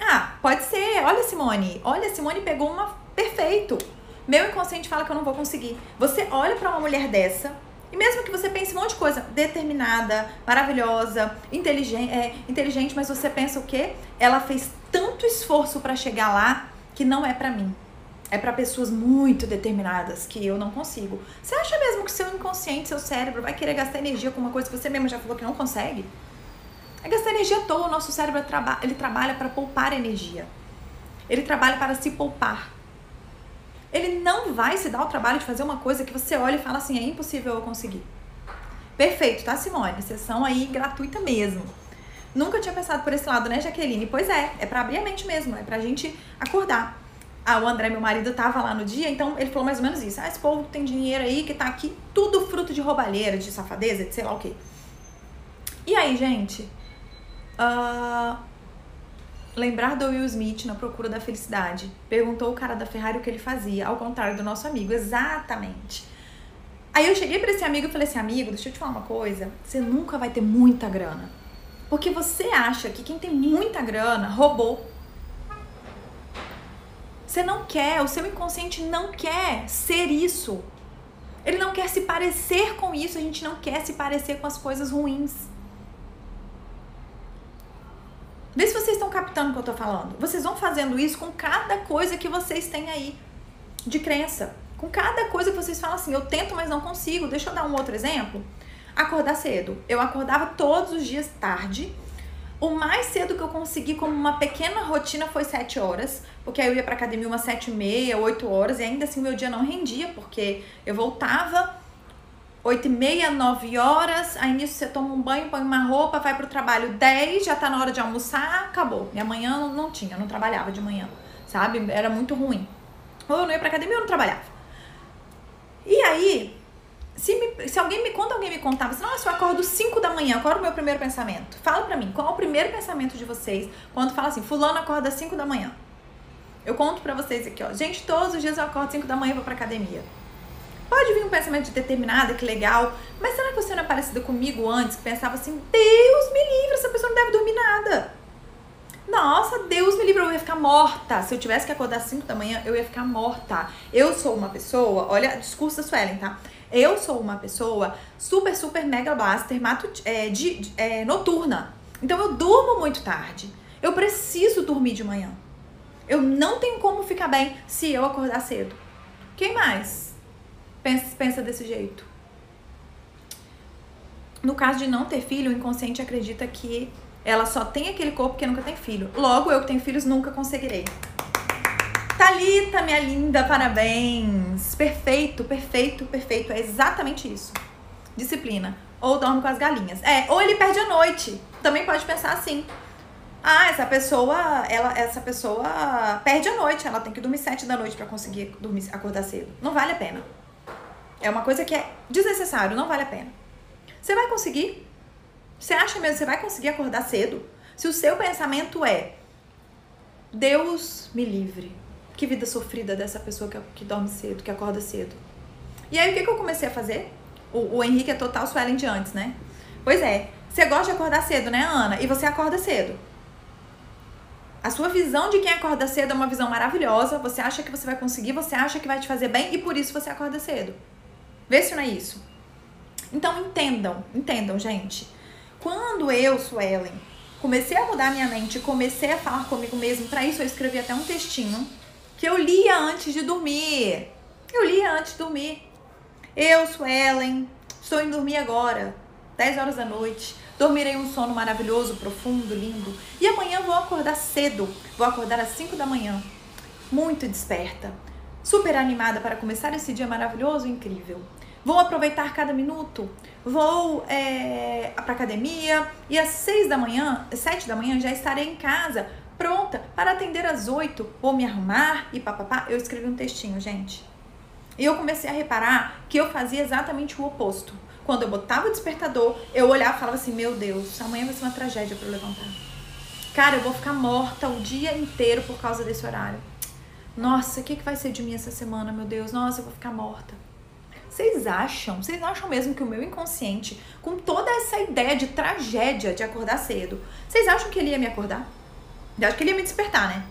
Ah, pode ser. Olha, Simone. Olha, Simone pegou uma. Perfeito. Meu inconsciente fala que eu não vou conseguir. Você olha para uma mulher dessa, e mesmo que você pense um monte de coisa, determinada, maravilhosa, inteligente, é, inteligente, mas você pensa o quê? Ela fez tanto esforço para chegar lá que não é para mim é para pessoas muito determinadas que eu não consigo. Você acha mesmo que seu inconsciente, seu cérebro vai querer gastar energia com uma coisa que você mesmo já falou que não consegue? É gastar energia à toa. O nosso cérebro ele trabalha para poupar energia. Ele trabalha para se poupar. Ele não vai se dar o trabalho de fazer uma coisa que você olha e fala assim, é impossível eu conseguir. Perfeito, tá, Simone? Sessão aí gratuita mesmo. Nunca tinha pensado por esse lado, né, Jaqueline? Pois é, é para abrir a mente mesmo, é pra gente acordar. Ah, o André, meu marido, tava lá no dia, então ele falou mais ou menos isso. Ah, esse povo tem dinheiro aí que tá aqui, tudo fruto de roubalheira, de safadeza, de sei lá o quê. E aí, gente? Uh, lembrar do Will Smith na procura da felicidade. Perguntou o cara da Ferrari o que ele fazia, ao contrário do nosso amigo. Exatamente. Aí eu cheguei para esse amigo e falei assim: amigo, deixa eu te falar uma coisa. Você nunca vai ter muita grana. Porque você acha que quem tem muita grana roubou você não quer, o seu inconsciente não quer ser isso. Ele não quer se parecer com isso, a gente não quer se parecer com as coisas ruins. Vê se vocês estão captando o que eu tô falando. Vocês vão fazendo isso com cada coisa que vocês têm aí de crença. Com cada coisa que vocês falam assim, eu tento, mas não consigo. Deixa eu dar um outro exemplo. Acordar cedo. Eu acordava todos os dias tarde o mais cedo que eu consegui como uma pequena rotina foi 7 horas, porque aí eu ia pra academia umas 7 e meia, 8 horas, e ainda assim meu dia não rendia, porque eu voltava 8 e meia, 9 horas, aí nisso você toma um banho, põe uma roupa, vai pro trabalho 10, já tá na hora de almoçar, acabou. Minha manhã não, tinha, não trabalhava de manhã, sabe? Era muito ruim. Ou eu não ia pra academia ou não trabalhava. E aí, se, me, se alguém me conta, alguém me contava assim, nossa, eu acordo 5 da manhã, qual é o meu primeiro pensamento? Fala pra mim, qual é o primeiro pensamento de vocês quando fala assim, fulano acorda 5 da manhã? Eu conto pra vocês aqui, ó. Gente, todos os dias eu acordo 5 da manhã e vou pra academia. Pode vir um pensamento de determinada, que legal, mas será que você não é parecida comigo antes, que pensava assim, Deus me livre, essa pessoa não deve dormir nada. Nossa, Deus me livre, eu ia ficar morta. Se eu tivesse que acordar 5 da manhã, eu ia ficar morta. Eu sou uma pessoa, olha, discurso da Suelen, tá? Eu sou uma pessoa super, super mega blaster matu, é, de, de, é, noturna. Então eu durmo muito tarde. Eu preciso dormir de manhã. Eu não tenho como ficar bem se eu acordar cedo. Quem mais pensa, pensa desse jeito? No caso de não ter filho, o inconsciente acredita que ela só tem aquele corpo porque nunca tem filho. Logo, eu que tenho filhos nunca conseguirei. Talita, minha linda, parabéns. Perfeito, perfeito, perfeito. É exatamente isso. Disciplina. Ou dorme com as galinhas. É, ou ele perde a noite. Também pode pensar assim. Ah, essa pessoa, ela, essa pessoa perde a noite. Ela tem que dormir sete da noite para conseguir dormir, acordar cedo. Não vale a pena. É uma coisa que é desnecessário, não vale a pena. Você vai conseguir? Você acha mesmo que você vai conseguir acordar cedo? Se o seu pensamento é Deus me livre. Que vida sofrida dessa pessoa que, que dorme cedo, que acorda cedo. E aí o que, que eu comecei a fazer? O, o Henrique é total Suelen de antes, né? Pois é, você gosta de acordar cedo, né, Ana? E você acorda cedo. A sua visão de quem acorda cedo é uma visão maravilhosa. Você acha que você vai conseguir, você acha que vai te fazer bem e por isso você acorda cedo. Vê se não é isso. Então entendam, entendam, gente. Quando eu, Suelen, comecei a mudar minha mente, comecei a falar comigo mesmo, para isso eu escrevi até um textinho que eu lia antes de dormir. Eu lia antes de dormir. Eu, Suelen, estou indo dormir agora, 10 horas da noite. Dormirei um sono maravilhoso, profundo, lindo. E amanhã vou acordar cedo. Vou acordar às 5 da manhã. Muito desperta. Super animada para começar esse dia maravilhoso e incrível. Vou aproveitar cada minuto. Vou é, para academia e às 6 da manhã, 7 da manhã já estarei em casa, pronta para atender às 8. Vou me arrumar e papapá. Eu escrevi um textinho, gente. E eu comecei a reparar que eu fazia exatamente o oposto quando eu botava o despertador, eu olhava e falava assim: Meu Deus, amanhã vai ser uma tragédia para eu levantar. Cara, eu vou ficar morta o dia inteiro por causa desse horário. Nossa, o que, que vai ser de mim essa semana, meu Deus? Nossa, eu vou ficar morta. Vocês acham, vocês acham mesmo que o meu inconsciente, com toda essa ideia de tragédia de acordar cedo, vocês acham que ele ia me acordar? Eu acho que ele ia me despertar, né?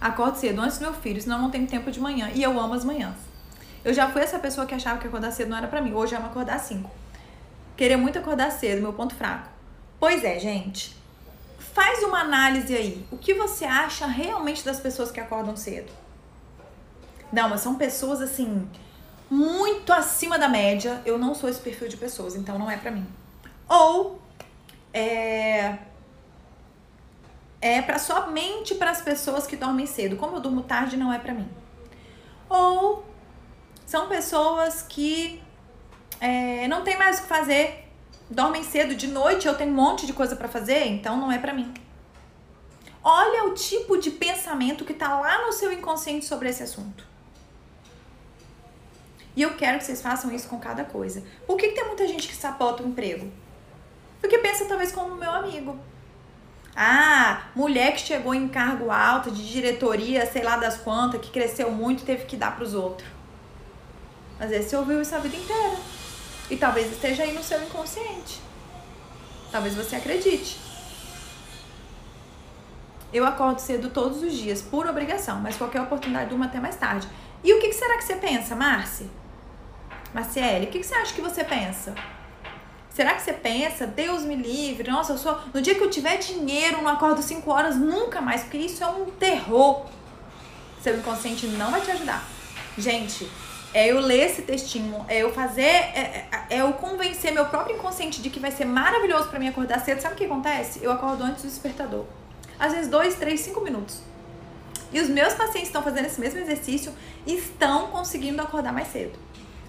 Acordo cedo antes do meu filho, senão não tenho tempo de manhã. E eu amo as manhãs. Eu já fui essa pessoa que achava que acordar cedo não era para mim. Hoje é uma acordar cinco. Querer muito acordar cedo, meu ponto fraco. Pois é, gente. Faz uma análise aí. O que você acha realmente das pessoas que acordam cedo? Não, mas são pessoas assim muito acima da média. Eu não sou esse perfil de pessoas, então não é para mim. Ou é é para somente para as pessoas que dormem cedo. Como eu durmo tarde, não é para mim. Ou são pessoas que é, não tem mais o que fazer, dormem cedo de noite, eu tenho um monte de coisa para fazer, então não é para mim. Olha o tipo de pensamento que tá lá no seu inconsciente sobre esse assunto. E eu quero que vocês façam isso com cada coisa. Por que, que tem muita gente que sapota o emprego? Porque pensa talvez como meu amigo. Ah, mulher que chegou em cargo alto de diretoria, sei lá das quantas, que cresceu muito, teve que dar para os outros. Às vezes você ouviu isso a vida inteira. E talvez esteja aí no seu inconsciente. Talvez você acredite. Eu acordo cedo todos os dias, por obrigação, mas qualquer oportunidade durmo até mais tarde. E o que, será que você pensa, Marci? Marciele, o que, que você acha que você pensa? Será que você pensa, Deus me livre, nossa, eu sou. No dia que eu tiver dinheiro, não acordo 5 horas nunca mais, porque isso é um terror. Seu inconsciente não vai te ajudar. Gente, é eu ler esse textinho, é eu fazer, é, é, é eu convencer meu próprio inconsciente de que vai ser maravilhoso para mim acordar cedo. Sabe o que acontece? Eu acordo antes do despertador. Às vezes, dois, três, cinco minutos. E os meus pacientes estão fazendo esse mesmo exercício e estão conseguindo acordar mais cedo.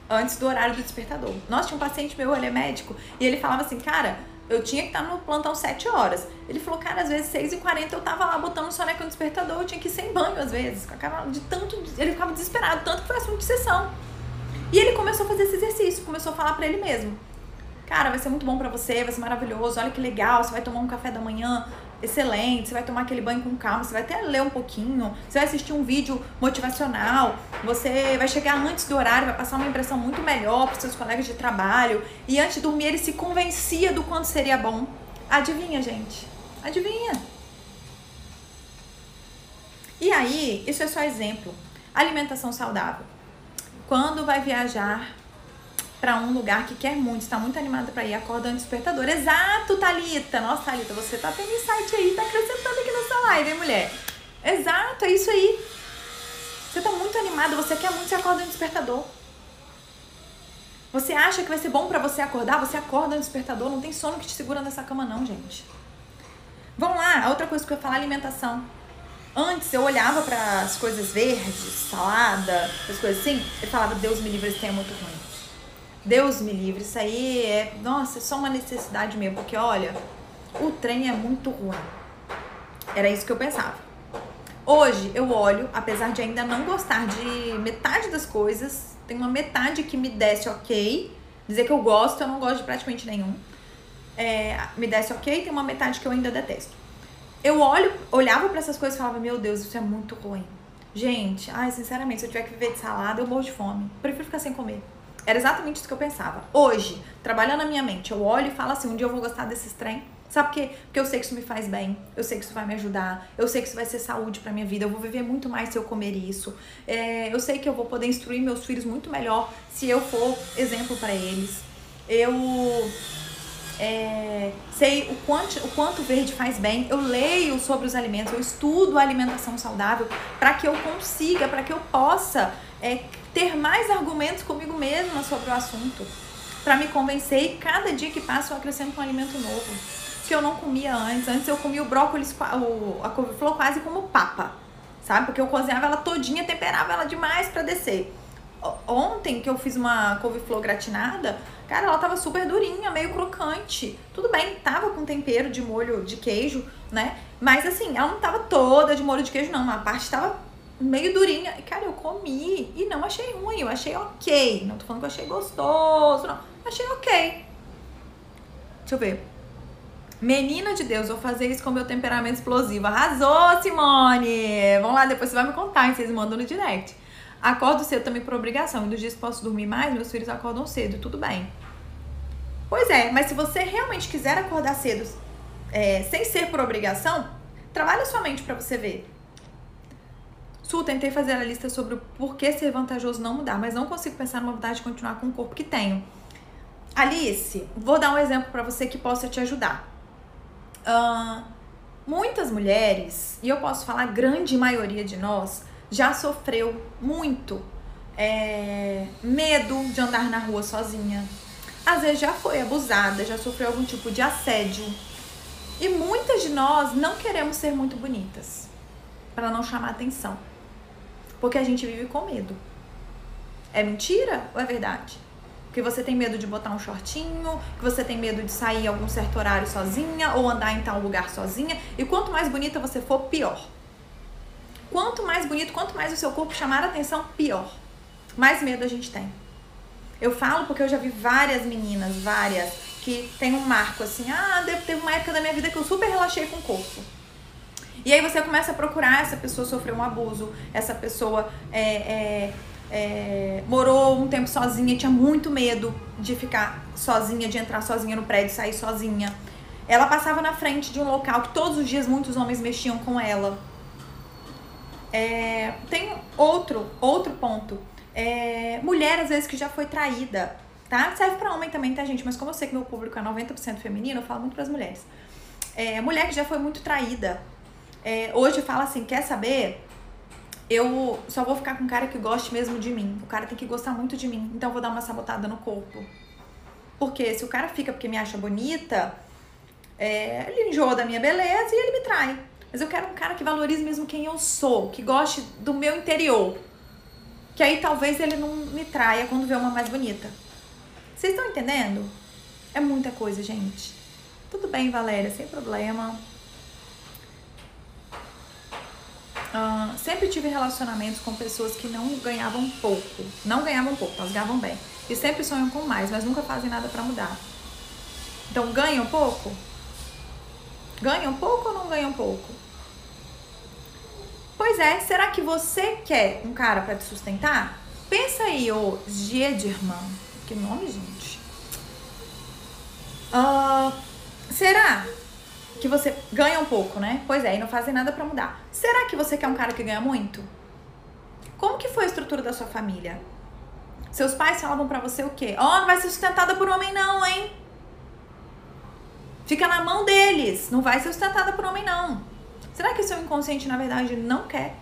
Antes do horário do despertador. Nossa, tinha um paciente meu, ele é médico, e ele falava assim, cara, eu tinha que estar no plantão 7 horas. Ele falou, cara, às vezes 6 e 40 eu tava lá botando soneca no despertador, eu tinha que ir sem banho às vezes. De tanto, ele ficava desesperado, tanto que foi assunto de sessão. E ele começou a fazer esse exercício, começou a falar para ele mesmo. Cara, vai ser muito bom para você, vai ser maravilhoso, olha que legal, você vai tomar um café da manhã excelente, você vai tomar aquele banho com calma, você vai até ler um pouquinho, você vai assistir um vídeo motivacional, você vai chegar antes do horário, vai passar uma impressão muito melhor para seus colegas de trabalho. E antes de dormir, ele se convencia do quanto seria bom. Adivinha, gente? Adivinha? E aí, isso é só exemplo. Alimentação saudável. Quando vai viajar para um lugar que quer muito, está muito animada para ir, acorda despertador. Exato, Talita. Nossa, Talita, você tá tendo insight aí, tá acrescentando aqui nessa live, hein, mulher? Exato, é isso aí. Você tá muito animada, você quer muito, você acorda no despertador. Você acha que vai ser bom para você acordar? Você acorda no despertador, não tem sono que te segura nessa cama não, gente. Vamos lá, a outra coisa que eu ia falar, alimentação. Antes eu olhava para as coisas verdes, salada, as coisas assim, e falava, Deus me livre, isso é muito ruim. Deus me livre, isso aí é, nossa, é só uma necessidade mesmo, porque olha, o trem é muito ruim. Era isso que eu pensava. Hoje eu olho, apesar de ainda não gostar de metade das coisas, tem uma metade que me desce ok. Dizer que eu gosto, eu não gosto de praticamente nenhum. É, me desce ok, tem uma metade que eu ainda detesto. Eu olho, olhava para essas coisas e falava, meu Deus, isso é muito ruim. Gente, ai, sinceramente, se eu tiver que viver de salada, eu morro de fome. Prefiro ficar sem comer. Era exatamente isso que eu pensava. Hoje, trabalhando na minha mente, eu olho e falo assim, um dia eu vou gostar desses trem. Sabe por quê? Porque eu sei que isso me faz bem, eu sei que isso vai me ajudar, eu sei que isso vai ser saúde pra minha vida, eu vou viver muito mais se eu comer isso. É, eu sei que eu vou poder instruir meus filhos muito melhor se eu for exemplo para eles. Eu é, sei o quanto, o quanto verde faz bem, eu leio sobre os alimentos, eu estudo a alimentação saudável para que eu consiga, para que eu possa é, ter mais argumentos comigo mesma sobre o assunto, para me convencer e cada dia que passa eu acrescento um alimento novo que eu não comia antes. Antes eu comia o brócolis, a couve-flor quase como papa, sabe? Porque eu cozinhava ela todinha, temperava ela demais para descer. Ontem que eu fiz uma couve-flor gratinada, cara, ela tava super durinha, meio crocante. Tudo bem, tava com tempero de molho de queijo, né? Mas assim, ela não tava toda de molho de queijo, não. Uma parte tava meio durinha. Cara, eu comi e não achei ruim, eu achei ok. Não tô falando que eu achei gostoso, não. Achei ok. Deixa eu ver. Menina de Deus, vou fazer isso com meu temperamento explosivo. Arrasou, Simone! Vamos lá, depois você vai me contar, hein? vocês mandam no direct. Acordo cedo também por obrigação. E nos dias que posso dormir mais, meus filhos acordam cedo, tudo bem. Pois é, mas se você realmente quiser acordar cedo é, sem ser por obrigação, trabalha sua mente para você ver. Su, tentei fazer a lista sobre o porquê ser vantajoso não mudar, mas não consigo pensar numa vontade de continuar com o corpo que tenho. Alice, vou dar um exemplo para você que possa te ajudar. Uh, muitas mulheres, e eu posso falar a grande maioria de nós, já sofreu muito é, medo de andar na rua sozinha. Às vezes já foi abusada, já sofreu algum tipo de assédio. E muitas de nós não queremos ser muito bonitas para não chamar atenção. Porque a gente vive com medo. É mentira ou é verdade? que você tem medo de botar um shortinho, que você tem medo de sair algum certo horário sozinha ou andar em tal lugar sozinha. E quanto mais bonita você for, pior. Quanto mais bonito, quanto mais o seu corpo chamar a atenção, pior. Mais medo a gente tem. Eu falo porque eu já vi várias meninas, várias, que tem um marco assim, ah, teve uma época da minha vida que eu super relaxei com o corpo. E aí você começa a procurar, essa pessoa sofreu um abuso, essa pessoa é, é, é, morou um tempo sozinha tinha muito medo de ficar sozinha, de entrar sozinha no prédio, sair sozinha. Ela passava na frente de um local que todos os dias muitos homens mexiam com ela. É, tem outro, outro ponto. É, mulher, às vezes, que já foi traída, tá? Serve para homem também, tá, gente? Mas como eu sei que meu público é 90% feminino, eu falo muito pras mulheres. É, mulher que já foi muito traída. É, hoje fala assim, quer saber? eu só vou ficar com um cara que goste mesmo de mim. O cara tem que gostar muito de mim. Então eu vou dar uma sabotada no corpo. Porque se o cara fica porque me acha bonita, é, ele enjoa da minha beleza e ele me trai. Mas eu quero um cara que valorize mesmo quem eu sou, que goste do meu interior. Que aí talvez ele não me traia quando vê uma mais bonita. Vocês estão entendendo? É muita coisa, gente. Tudo bem, Valéria, sem problema. Uh, sempre tive relacionamentos com pessoas que não ganhavam pouco. Não ganhavam pouco, elas ganhavam bem. E sempre sonham com mais, mas nunca fazem nada para mudar. Então, ganham pouco? Ganham pouco ou não ganham pouco? Pois é, será que você quer um cara para te sustentar? Pensa aí, ô Giederman. Que nome, gente? Uh, será que você ganha um pouco, né? Pois é, e não fazem nada para mudar. Será que você quer um cara que ganha muito? Como que foi a estrutura da sua família? Seus pais falavam para você o quê? Ó, oh, não vai ser sustentada por homem não, hein? Fica na mão deles, não vai ser sustentada por homem não. Será que o seu inconsciente na verdade não quer?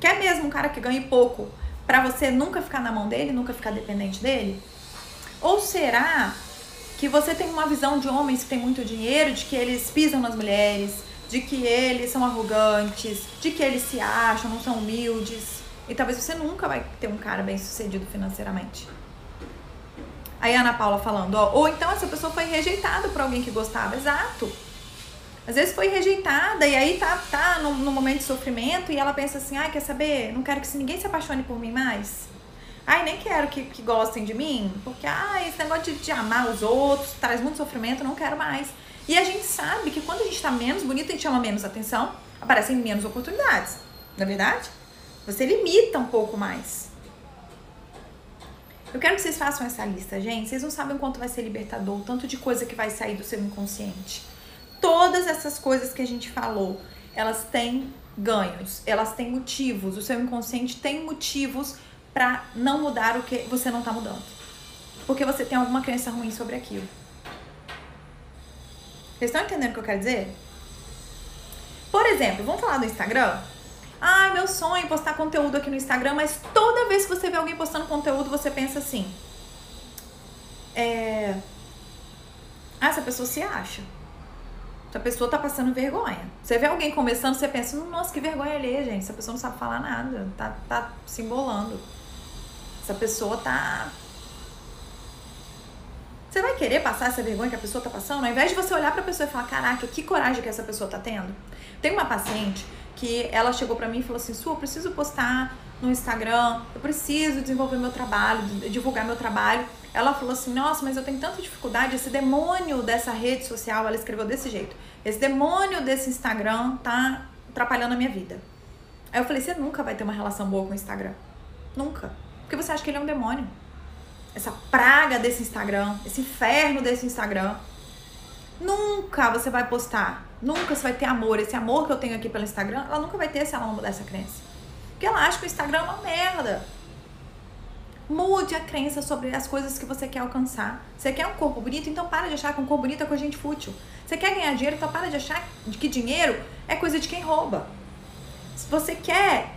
Quer mesmo um cara que ganhe pouco para você nunca ficar na mão dele, nunca ficar dependente dele? Ou será que você tem uma visão de homens que têm muito dinheiro, de que eles pisam nas mulheres, de que eles são arrogantes, de que eles se acham, não são humildes. E talvez você nunca vai ter um cara bem sucedido financeiramente. Aí a Ana Paula falando, ó, ou então essa pessoa foi rejeitada por alguém que gostava. Exato. Às vezes foi rejeitada e aí tá, tá no, no momento de sofrimento e ela pensa assim, ai, quer saber? Não quero que ninguém se apaixone por mim mais. Ai, nem quero que, que gostem de mim, porque ai, esse negócio de, de amar os outros traz muito sofrimento, não quero mais. E a gente sabe que quando a gente tá menos bonita, a gente chama menos atenção, aparecem menos oportunidades. Não é verdade? Você limita um pouco mais. Eu quero que vocês façam essa lista, gente. Vocês não sabem quanto vai ser libertador, o tanto de coisa que vai sair do seu inconsciente todas essas coisas que a gente falou, elas têm ganhos, elas têm motivos. O seu inconsciente tem motivos para não mudar o que você não tá mudando. Porque você tem alguma crença ruim sobre aquilo. Vocês estão entendendo o que eu quero dizer? Por exemplo, vamos falar do Instagram? Ah, meu sonho é postar conteúdo aqui no Instagram, mas toda vez que você vê alguém postando conteúdo, você pensa assim: é... Ah, essa pessoa se acha. A pessoa tá passando vergonha. Você vê alguém começando, você pensa, nossa, que vergonha ali, gente. Essa pessoa não sabe falar nada, tá, tá se embolando. Essa pessoa tá. Você vai querer passar essa vergonha que a pessoa tá passando? Ao invés de você olhar pra pessoa e falar, caraca, que coragem que essa pessoa tá tendo. Tem uma paciente que ela chegou pra mim e falou assim, Su, eu preciso postar no Instagram, eu preciso desenvolver meu trabalho, divulgar meu trabalho. Ela falou assim: Nossa, mas eu tenho tanta dificuldade. Esse demônio dessa rede social, ela escreveu desse jeito. Esse demônio desse Instagram tá atrapalhando a minha vida. Aí eu falei: Você nunca vai ter uma relação boa com o Instagram. Nunca. Porque você acha que ele é um demônio. Essa praga desse Instagram, esse inferno desse Instagram. Nunca você vai postar. Nunca você vai ter amor. Esse amor que eu tenho aqui pelo Instagram, ela nunca vai ter se ela não mudar essa crença. Porque ela acha que o Instagram é uma merda. Mude a crença sobre as coisas que você quer alcançar. Você quer um corpo bonito? Então para de achar que um corpo bonito é coisa de gente fútil. Você quer ganhar dinheiro? Então para de achar que dinheiro é coisa de quem rouba. Se você quer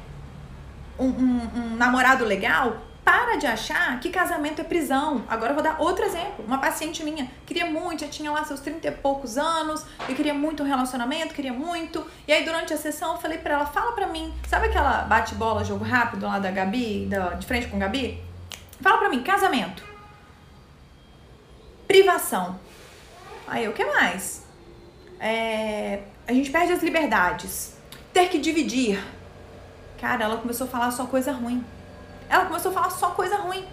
um, um, um namorado legal, para de achar que casamento é prisão. Agora eu vou dar outro exemplo. Uma paciente minha queria muito, já tinha lá seus 30 e poucos anos, e queria muito um relacionamento, queria muito. E aí durante a sessão eu falei para ela, fala pra mim, sabe aquela bate-bola, jogo rápido lá da Gabi, da, de frente com Gabi? Fala pra mim, casamento. Privação. Aí, o que mais? É, a gente perde as liberdades. Ter que dividir. Cara, ela começou a falar só coisa ruim. Ela começou a falar só coisa ruim.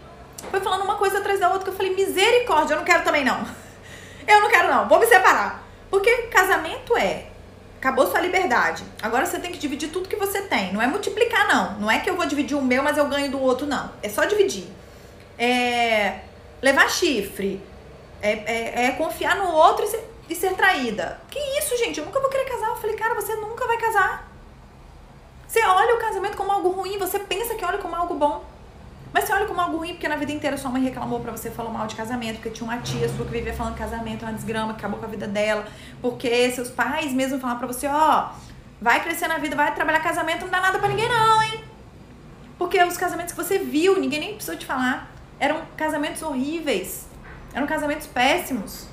Foi falando uma coisa atrás da outra que eu falei, misericórdia, eu não quero também não. Eu não quero não, vou me separar. Porque casamento é acabou sua liberdade. Agora você tem que dividir tudo que você tem. Não é multiplicar, não. Não é que eu vou dividir o meu, mas eu ganho do outro, não. É só dividir é, levar chifre, é, é, é, confiar no outro e ser, e ser traída. Que isso, gente? Eu nunca vou querer casar. Eu falei, cara, você nunca vai casar. Você olha o casamento como algo ruim, você pensa que olha como algo bom. Mas você olha como algo ruim porque na vida inteira sua mãe reclamou pra você, falou mal de casamento, porque tinha uma tia sua que vivia falando casamento é uma desgrama, que acabou com a vida dela, porque seus pais mesmo falaram pra você, ó, vai crescer na vida, vai trabalhar casamento, não dá nada pra ninguém não, hein? Porque os casamentos que você viu, ninguém nem precisou te falar. Eram casamentos horríveis. Eram casamentos péssimos.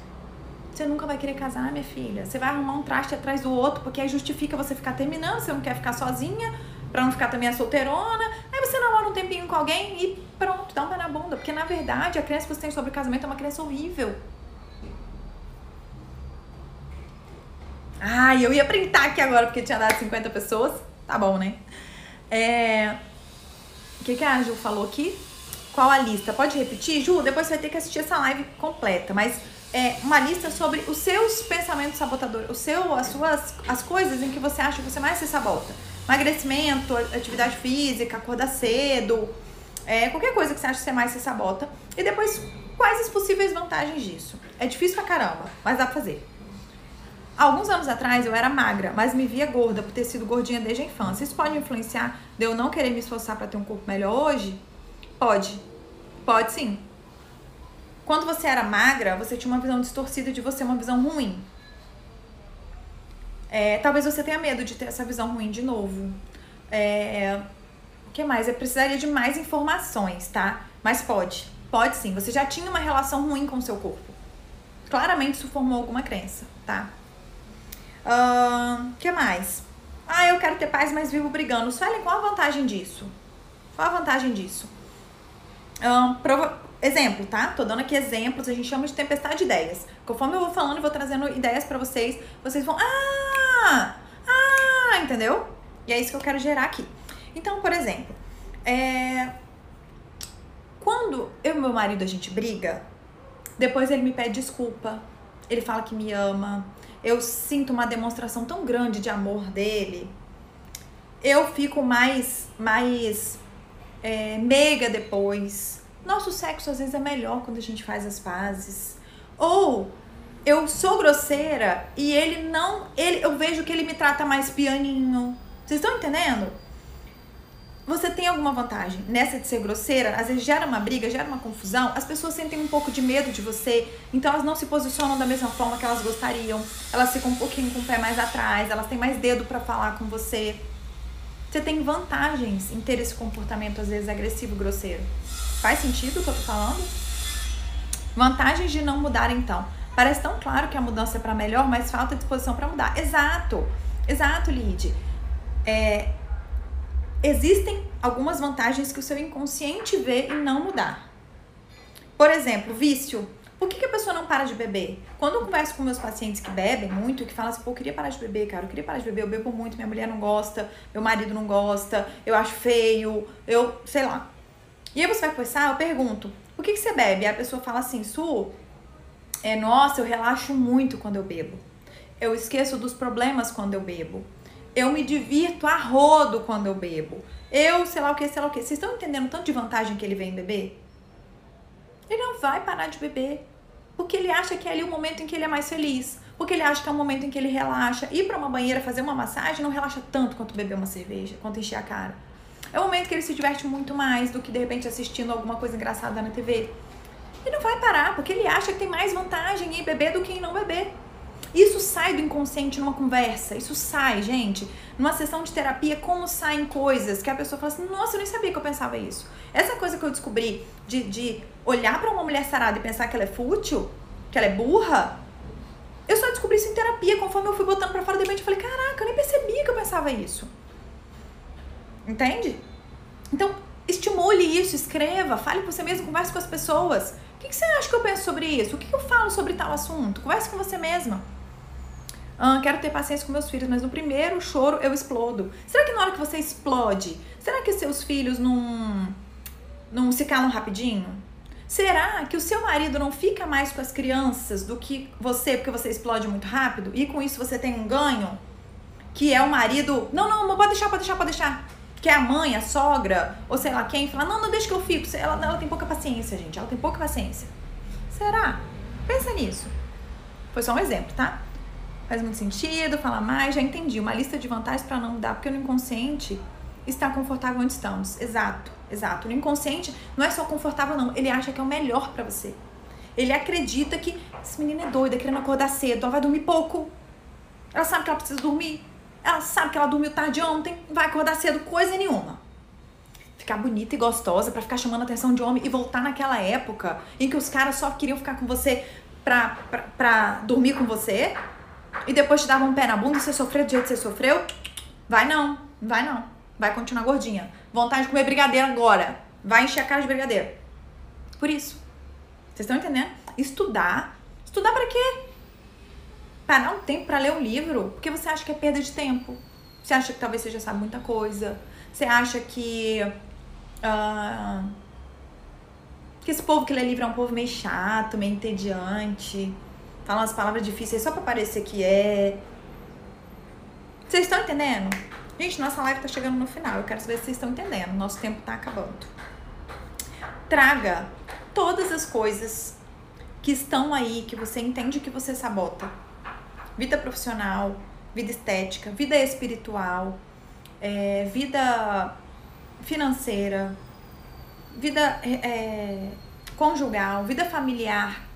Você nunca vai querer casar, minha filha. Você vai arrumar um traste atrás do outro, porque aí justifica você ficar terminando, você não quer ficar sozinha, pra não ficar também a solteirona. Aí você namora um tempinho com alguém e pronto, dá um pé na bunda. Porque na verdade a crença que você tem sobre o casamento é uma crença horrível. Ai, eu ia printar aqui agora porque tinha dado 50 pessoas. Tá bom, né? É... O que, que a Ju falou aqui? Qual a lista? Pode repetir, Ju? Depois você vai ter que assistir essa live completa, mas é uma lista sobre os seus pensamentos sabotadores, o seu, as suas, as coisas em que você acha que você mais se sabota. Emagrecimento, atividade física, acordar cedo, é, qualquer coisa que você acha que você mais se sabota. E depois, quais as possíveis vantagens disso? É difícil pra caramba, mas dá pra fazer. Alguns anos atrás eu era magra, mas me via gorda por ter sido gordinha desde a infância. Isso pode influenciar de eu não querer me esforçar para ter um corpo melhor hoje? Pode. Pode sim. Quando você era magra, você tinha uma visão distorcida de você, uma visão ruim. É, talvez você tenha medo de ter essa visão ruim de novo. É, o que mais? Eu precisaria de mais informações, tá? Mas pode. Pode sim. Você já tinha uma relação ruim com o seu corpo. Claramente isso formou alguma crença, tá? O uh, que mais? Ah, eu quero ter paz, mas vivo brigando. Suelen, qual a vantagem disso? Qual a vantagem disso? Prova... Exemplo, tá? Tô dando aqui exemplos, a gente chama de tempestade de ideias. Conforme eu vou falando e vou trazendo ideias para vocês, vocês vão. Ah! Ah! Entendeu? E é isso que eu quero gerar aqui. Então, por exemplo, é... quando eu e meu marido a gente briga, depois ele me pede desculpa, ele fala que me ama, eu sinto uma demonstração tão grande de amor dele, eu fico mais, mais é, meiga depois. Nosso sexo às vezes é melhor quando a gente faz as pazes. Ou eu sou grosseira e ele não, ele, eu vejo que ele me trata mais pianinho. Vocês estão entendendo? você tem alguma vantagem nessa de ser grosseira, às vezes gera uma briga, gera uma confusão, as pessoas sentem um pouco de medo de você, então elas não se posicionam da mesma forma que elas gostariam, elas ficam um pouquinho com o pé mais atrás, elas têm mais dedo para falar com você. Você tem vantagens em ter esse comportamento às vezes agressivo, grosseiro. Faz sentido o que eu tô falando? Vantagens de não mudar então. Parece tão claro que a mudança é para melhor, mas falta disposição para mudar. Exato. Exato, Lid. É, existem algumas vantagens que o seu inconsciente vê em não mudar. Por exemplo, vício. Por que, que a pessoa não para de beber? Quando eu converso com meus pacientes que bebem muito, que falam assim, pô, eu queria parar de beber, cara, eu queria parar de beber, eu bebo muito, minha mulher não gosta, meu marido não gosta, eu acho feio, eu, sei lá. E aí você vai conversar, eu pergunto, por que, que você bebe? E a pessoa fala assim, Su, é, nossa, eu relaxo muito quando eu bebo. Eu esqueço dos problemas quando eu bebo. Eu me divirto a rodo quando eu bebo. Eu, sei lá o que, sei lá o que. Vocês estão entendendo tanto de vantagem que ele vem beber? Ele não vai parar de beber. Porque ele acha que é ali o momento em que ele é mais feliz. Porque ele acha que é o momento em que ele relaxa. Ir para uma banheira fazer uma massagem não relaxa tanto quanto beber uma cerveja, quanto encher a cara. É o momento que ele se diverte muito mais do que de repente assistindo alguma coisa engraçada na TV. Ele não vai parar, porque ele acha que tem mais vantagem em beber do que em não beber. Isso sai do inconsciente numa conversa, isso sai, gente. Numa sessão de terapia, como saem coisas que a pessoa fala assim: nossa, eu nem sabia que eu pensava isso. Essa coisa que eu descobri de, de olhar para uma mulher sarada e pensar que ela é fútil, que ela é burra, eu só descobri isso em terapia. Conforme eu fui botando pra fora, de repente eu falei: caraca, eu nem percebia que eu pensava isso. Entende? Então, estimule isso, escreva, fale por você mesmo, converse com as pessoas. O que, você acha que eu penso sobre isso? O que, que eu falo sobre tal assunto? Converse com você mesma. Ah, quero ter paciência com meus filhos, mas no primeiro choro eu explodo. Será que na hora que você explode, será que seus filhos não, não se calam rapidinho? Será que o seu marido não fica mais com as crianças do que você, porque você explode muito rápido? E com isso você tem um ganho? Que é o marido. Não, não, pode deixar, pode deixar, pode deixar. Que é a mãe, a sogra, ou sei lá quem, fala: não, não, deixa que eu fico. Ela, ela tem pouca paciência, gente. Ela tem pouca paciência. Será? Pensa nisso. Foi só um exemplo, tá? Faz muito sentido, fala mais, já entendi. Uma lista de vantagens para não mudar, porque no inconsciente está confortável onde estamos. Exato, exato. No inconsciente não é só confortável, não. Ele acha que é o melhor para você. Ele acredita que essa menina é doida, querendo acordar cedo, ela vai dormir pouco. Ela sabe que ela precisa dormir. Ela sabe que ela dormiu tarde ontem, vai acordar cedo, coisa nenhuma. Ficar bonita e gostosa para ficar chamando a atenção de homem e voltar naquela época em que os caras só queriam ficar com você pra, pra, pra dormir com você e depois te dava um pé na bunda e você sofreu do jeito que você sofreu, vai não, vai não. Vai continuar gordinha. Vontade de comer brigadeiro agora. Vai encher a cara de brigadeiro. Por isso. Vocês estão entendendo? Estudar. Estudar para quê? Parar um tempo para ler um livro. Porque você acha que é perda de tempo. Você acha que talvez você já sabe muita coisa. Você acha que. Uh, que esse povo que lê livro é um povo meio chato, meio entediante fala umas palavras difíceis só pra parecer que é. Vocês estão entendendo? Gente, nossa live tá chegando no final. Eu quero saber se vocês estão entendendo. Nosso tempo tá acabando. Traga todas as coisas que estão aí, que você entende que você sabota. Vida profissional, vida estética, vida espiritual, é, vida financeira, vida é, conjugal, vida familiar,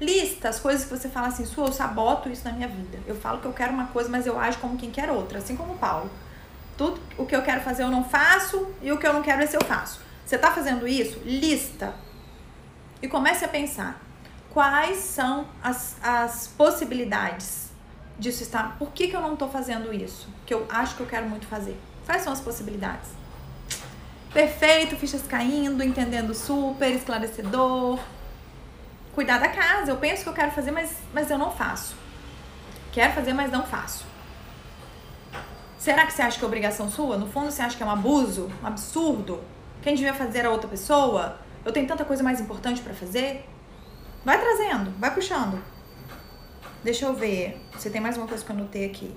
Lista as coisas que você fala assim, sua, eu saboto isso na minha vida. Eu falo que eu quero uma coisa, mas eu ajo como quem quer outra, assim como o Paulo. Tudo o que eu quero fazer eu não faço e o que eu não quero esse eu faço. Você tá fazendo isso? Lista. e comece a pensar quais são as, as possibilidades disso estar. Por que, que eu não tô fazendo isso? Que eu acho que eu quero muito fazer. Quais são as possibilidades? Perfeito, fichas caindo, entendendo super, esclarecedor. Cuidar da casa. Eu penso que eu quero fazer, mas, mas eu não faço. Quero fazer, mas não faço. Será que você acha que é obrigação sua? No fundo, você acha que é um abuso, um absurdo? Quem devia fazer a outra pessoa? Eu tenho tanta coisa mais importante para fazer? Vai trazendo, vai puxando. Deixa eu ver. Você tem mais uma coisa que eu anotei aqui.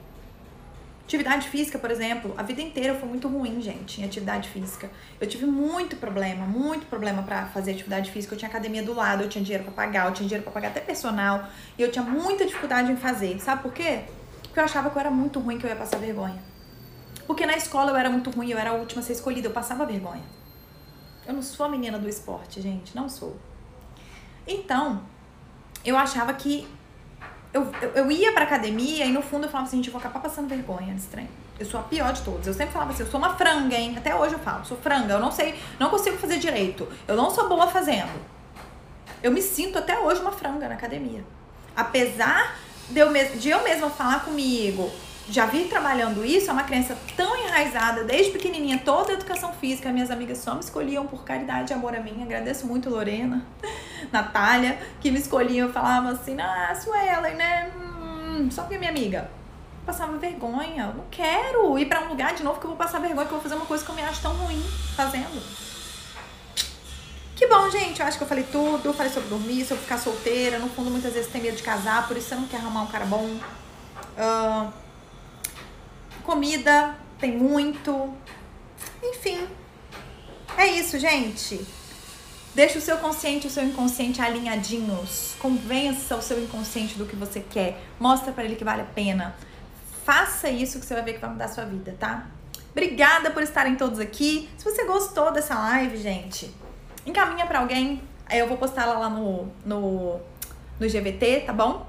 Atividade física, por exemplo, a vida inteira foi muito ruim, gente, em atividade física. Eu tive muito problema, muito problema para fazer atividade física. Eu tinha academia do lado, eu tinha dinheiro para pagar, eu tinha dinheiro para pagar até personal, e eu tinha muita dificuldade em fazer. Sabe por quê? Porque eu achava que eu era muito ruim, que eu ia passar vergonha. Porque na escola eu era muito ruim, eu era a última a ser escolhida, eu passava vergonha. Eu não sou a menina do esporte, gente, não sou. Então, eu achava que eu, eu, eu ia pra academia e no fundo eu falava assim, gente, eu vou acabar passando vergonha nesse trem. Eu sou a pior de todos. Eu sempre falava assim, eu sou uma franga, hein? Até hoje eu falo, sou franga, eu não sei, não consigo fazer direito. Eu não sou boa fazendo. Eu me sinto até hoje uma franga na academia. Apesar de eu, de eu mesma falar comigo, já vi trabalhando isso, é uma crença tão enraizada desde pequenininha, toda a educação física, minhas amigas só me escolhiam por caridade e amor a mim. Agradeço muito Lorena, Natália, que me escolhiam e falavam assim: "Ah, Suelen, né? Hum, só porque é minha amiga". Passava vergonha, eu não quero ir para um lugar de novo que eu vou passar vergonha, que eu vou fazer uma coisa que eu me acho tão ruim fazendo. Que bom, gente. Eu acho que eu falei tudo. Eu falei sobre dormir, sobre ficar solteira. No fundo, muitas vezes tem medo de casar, por isso você não quer arrumar um cara bom. Uh, comida, tem muito. Enfim. É isso, gente. Deixa o seu consciente e o seu inconsciente alinhadinhos. Convença o seu inconsciente do que você quer. Mostra para ele que vale a pena. Faça isso que você vai ver que vai mudar a sua vida, tá? Obrigada por estarem todos aqui. Se você gostou dessa live, gente, encaminha para alguém. Eu vou postar ela lá no, no, no GVT, tá bom?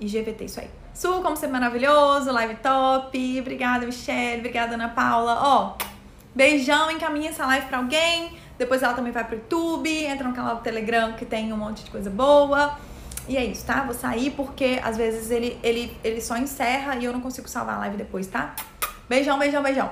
E GVT, isso aí. Su, como ser maravilhoso, live top. Obrigada, Michelle. Obrigada, Ana Paula. Ó, beijão, encaminha essa live pra alguém. Depois ela também vai pro YouTube, entra no canal do Telegram que tem um monte de coisa boa. E é isso, tá? Vou sair porque às vezes ele, ele, ele só encerra e eu não consigo salvar a live depois, tá? Beijão, beijão, beijão.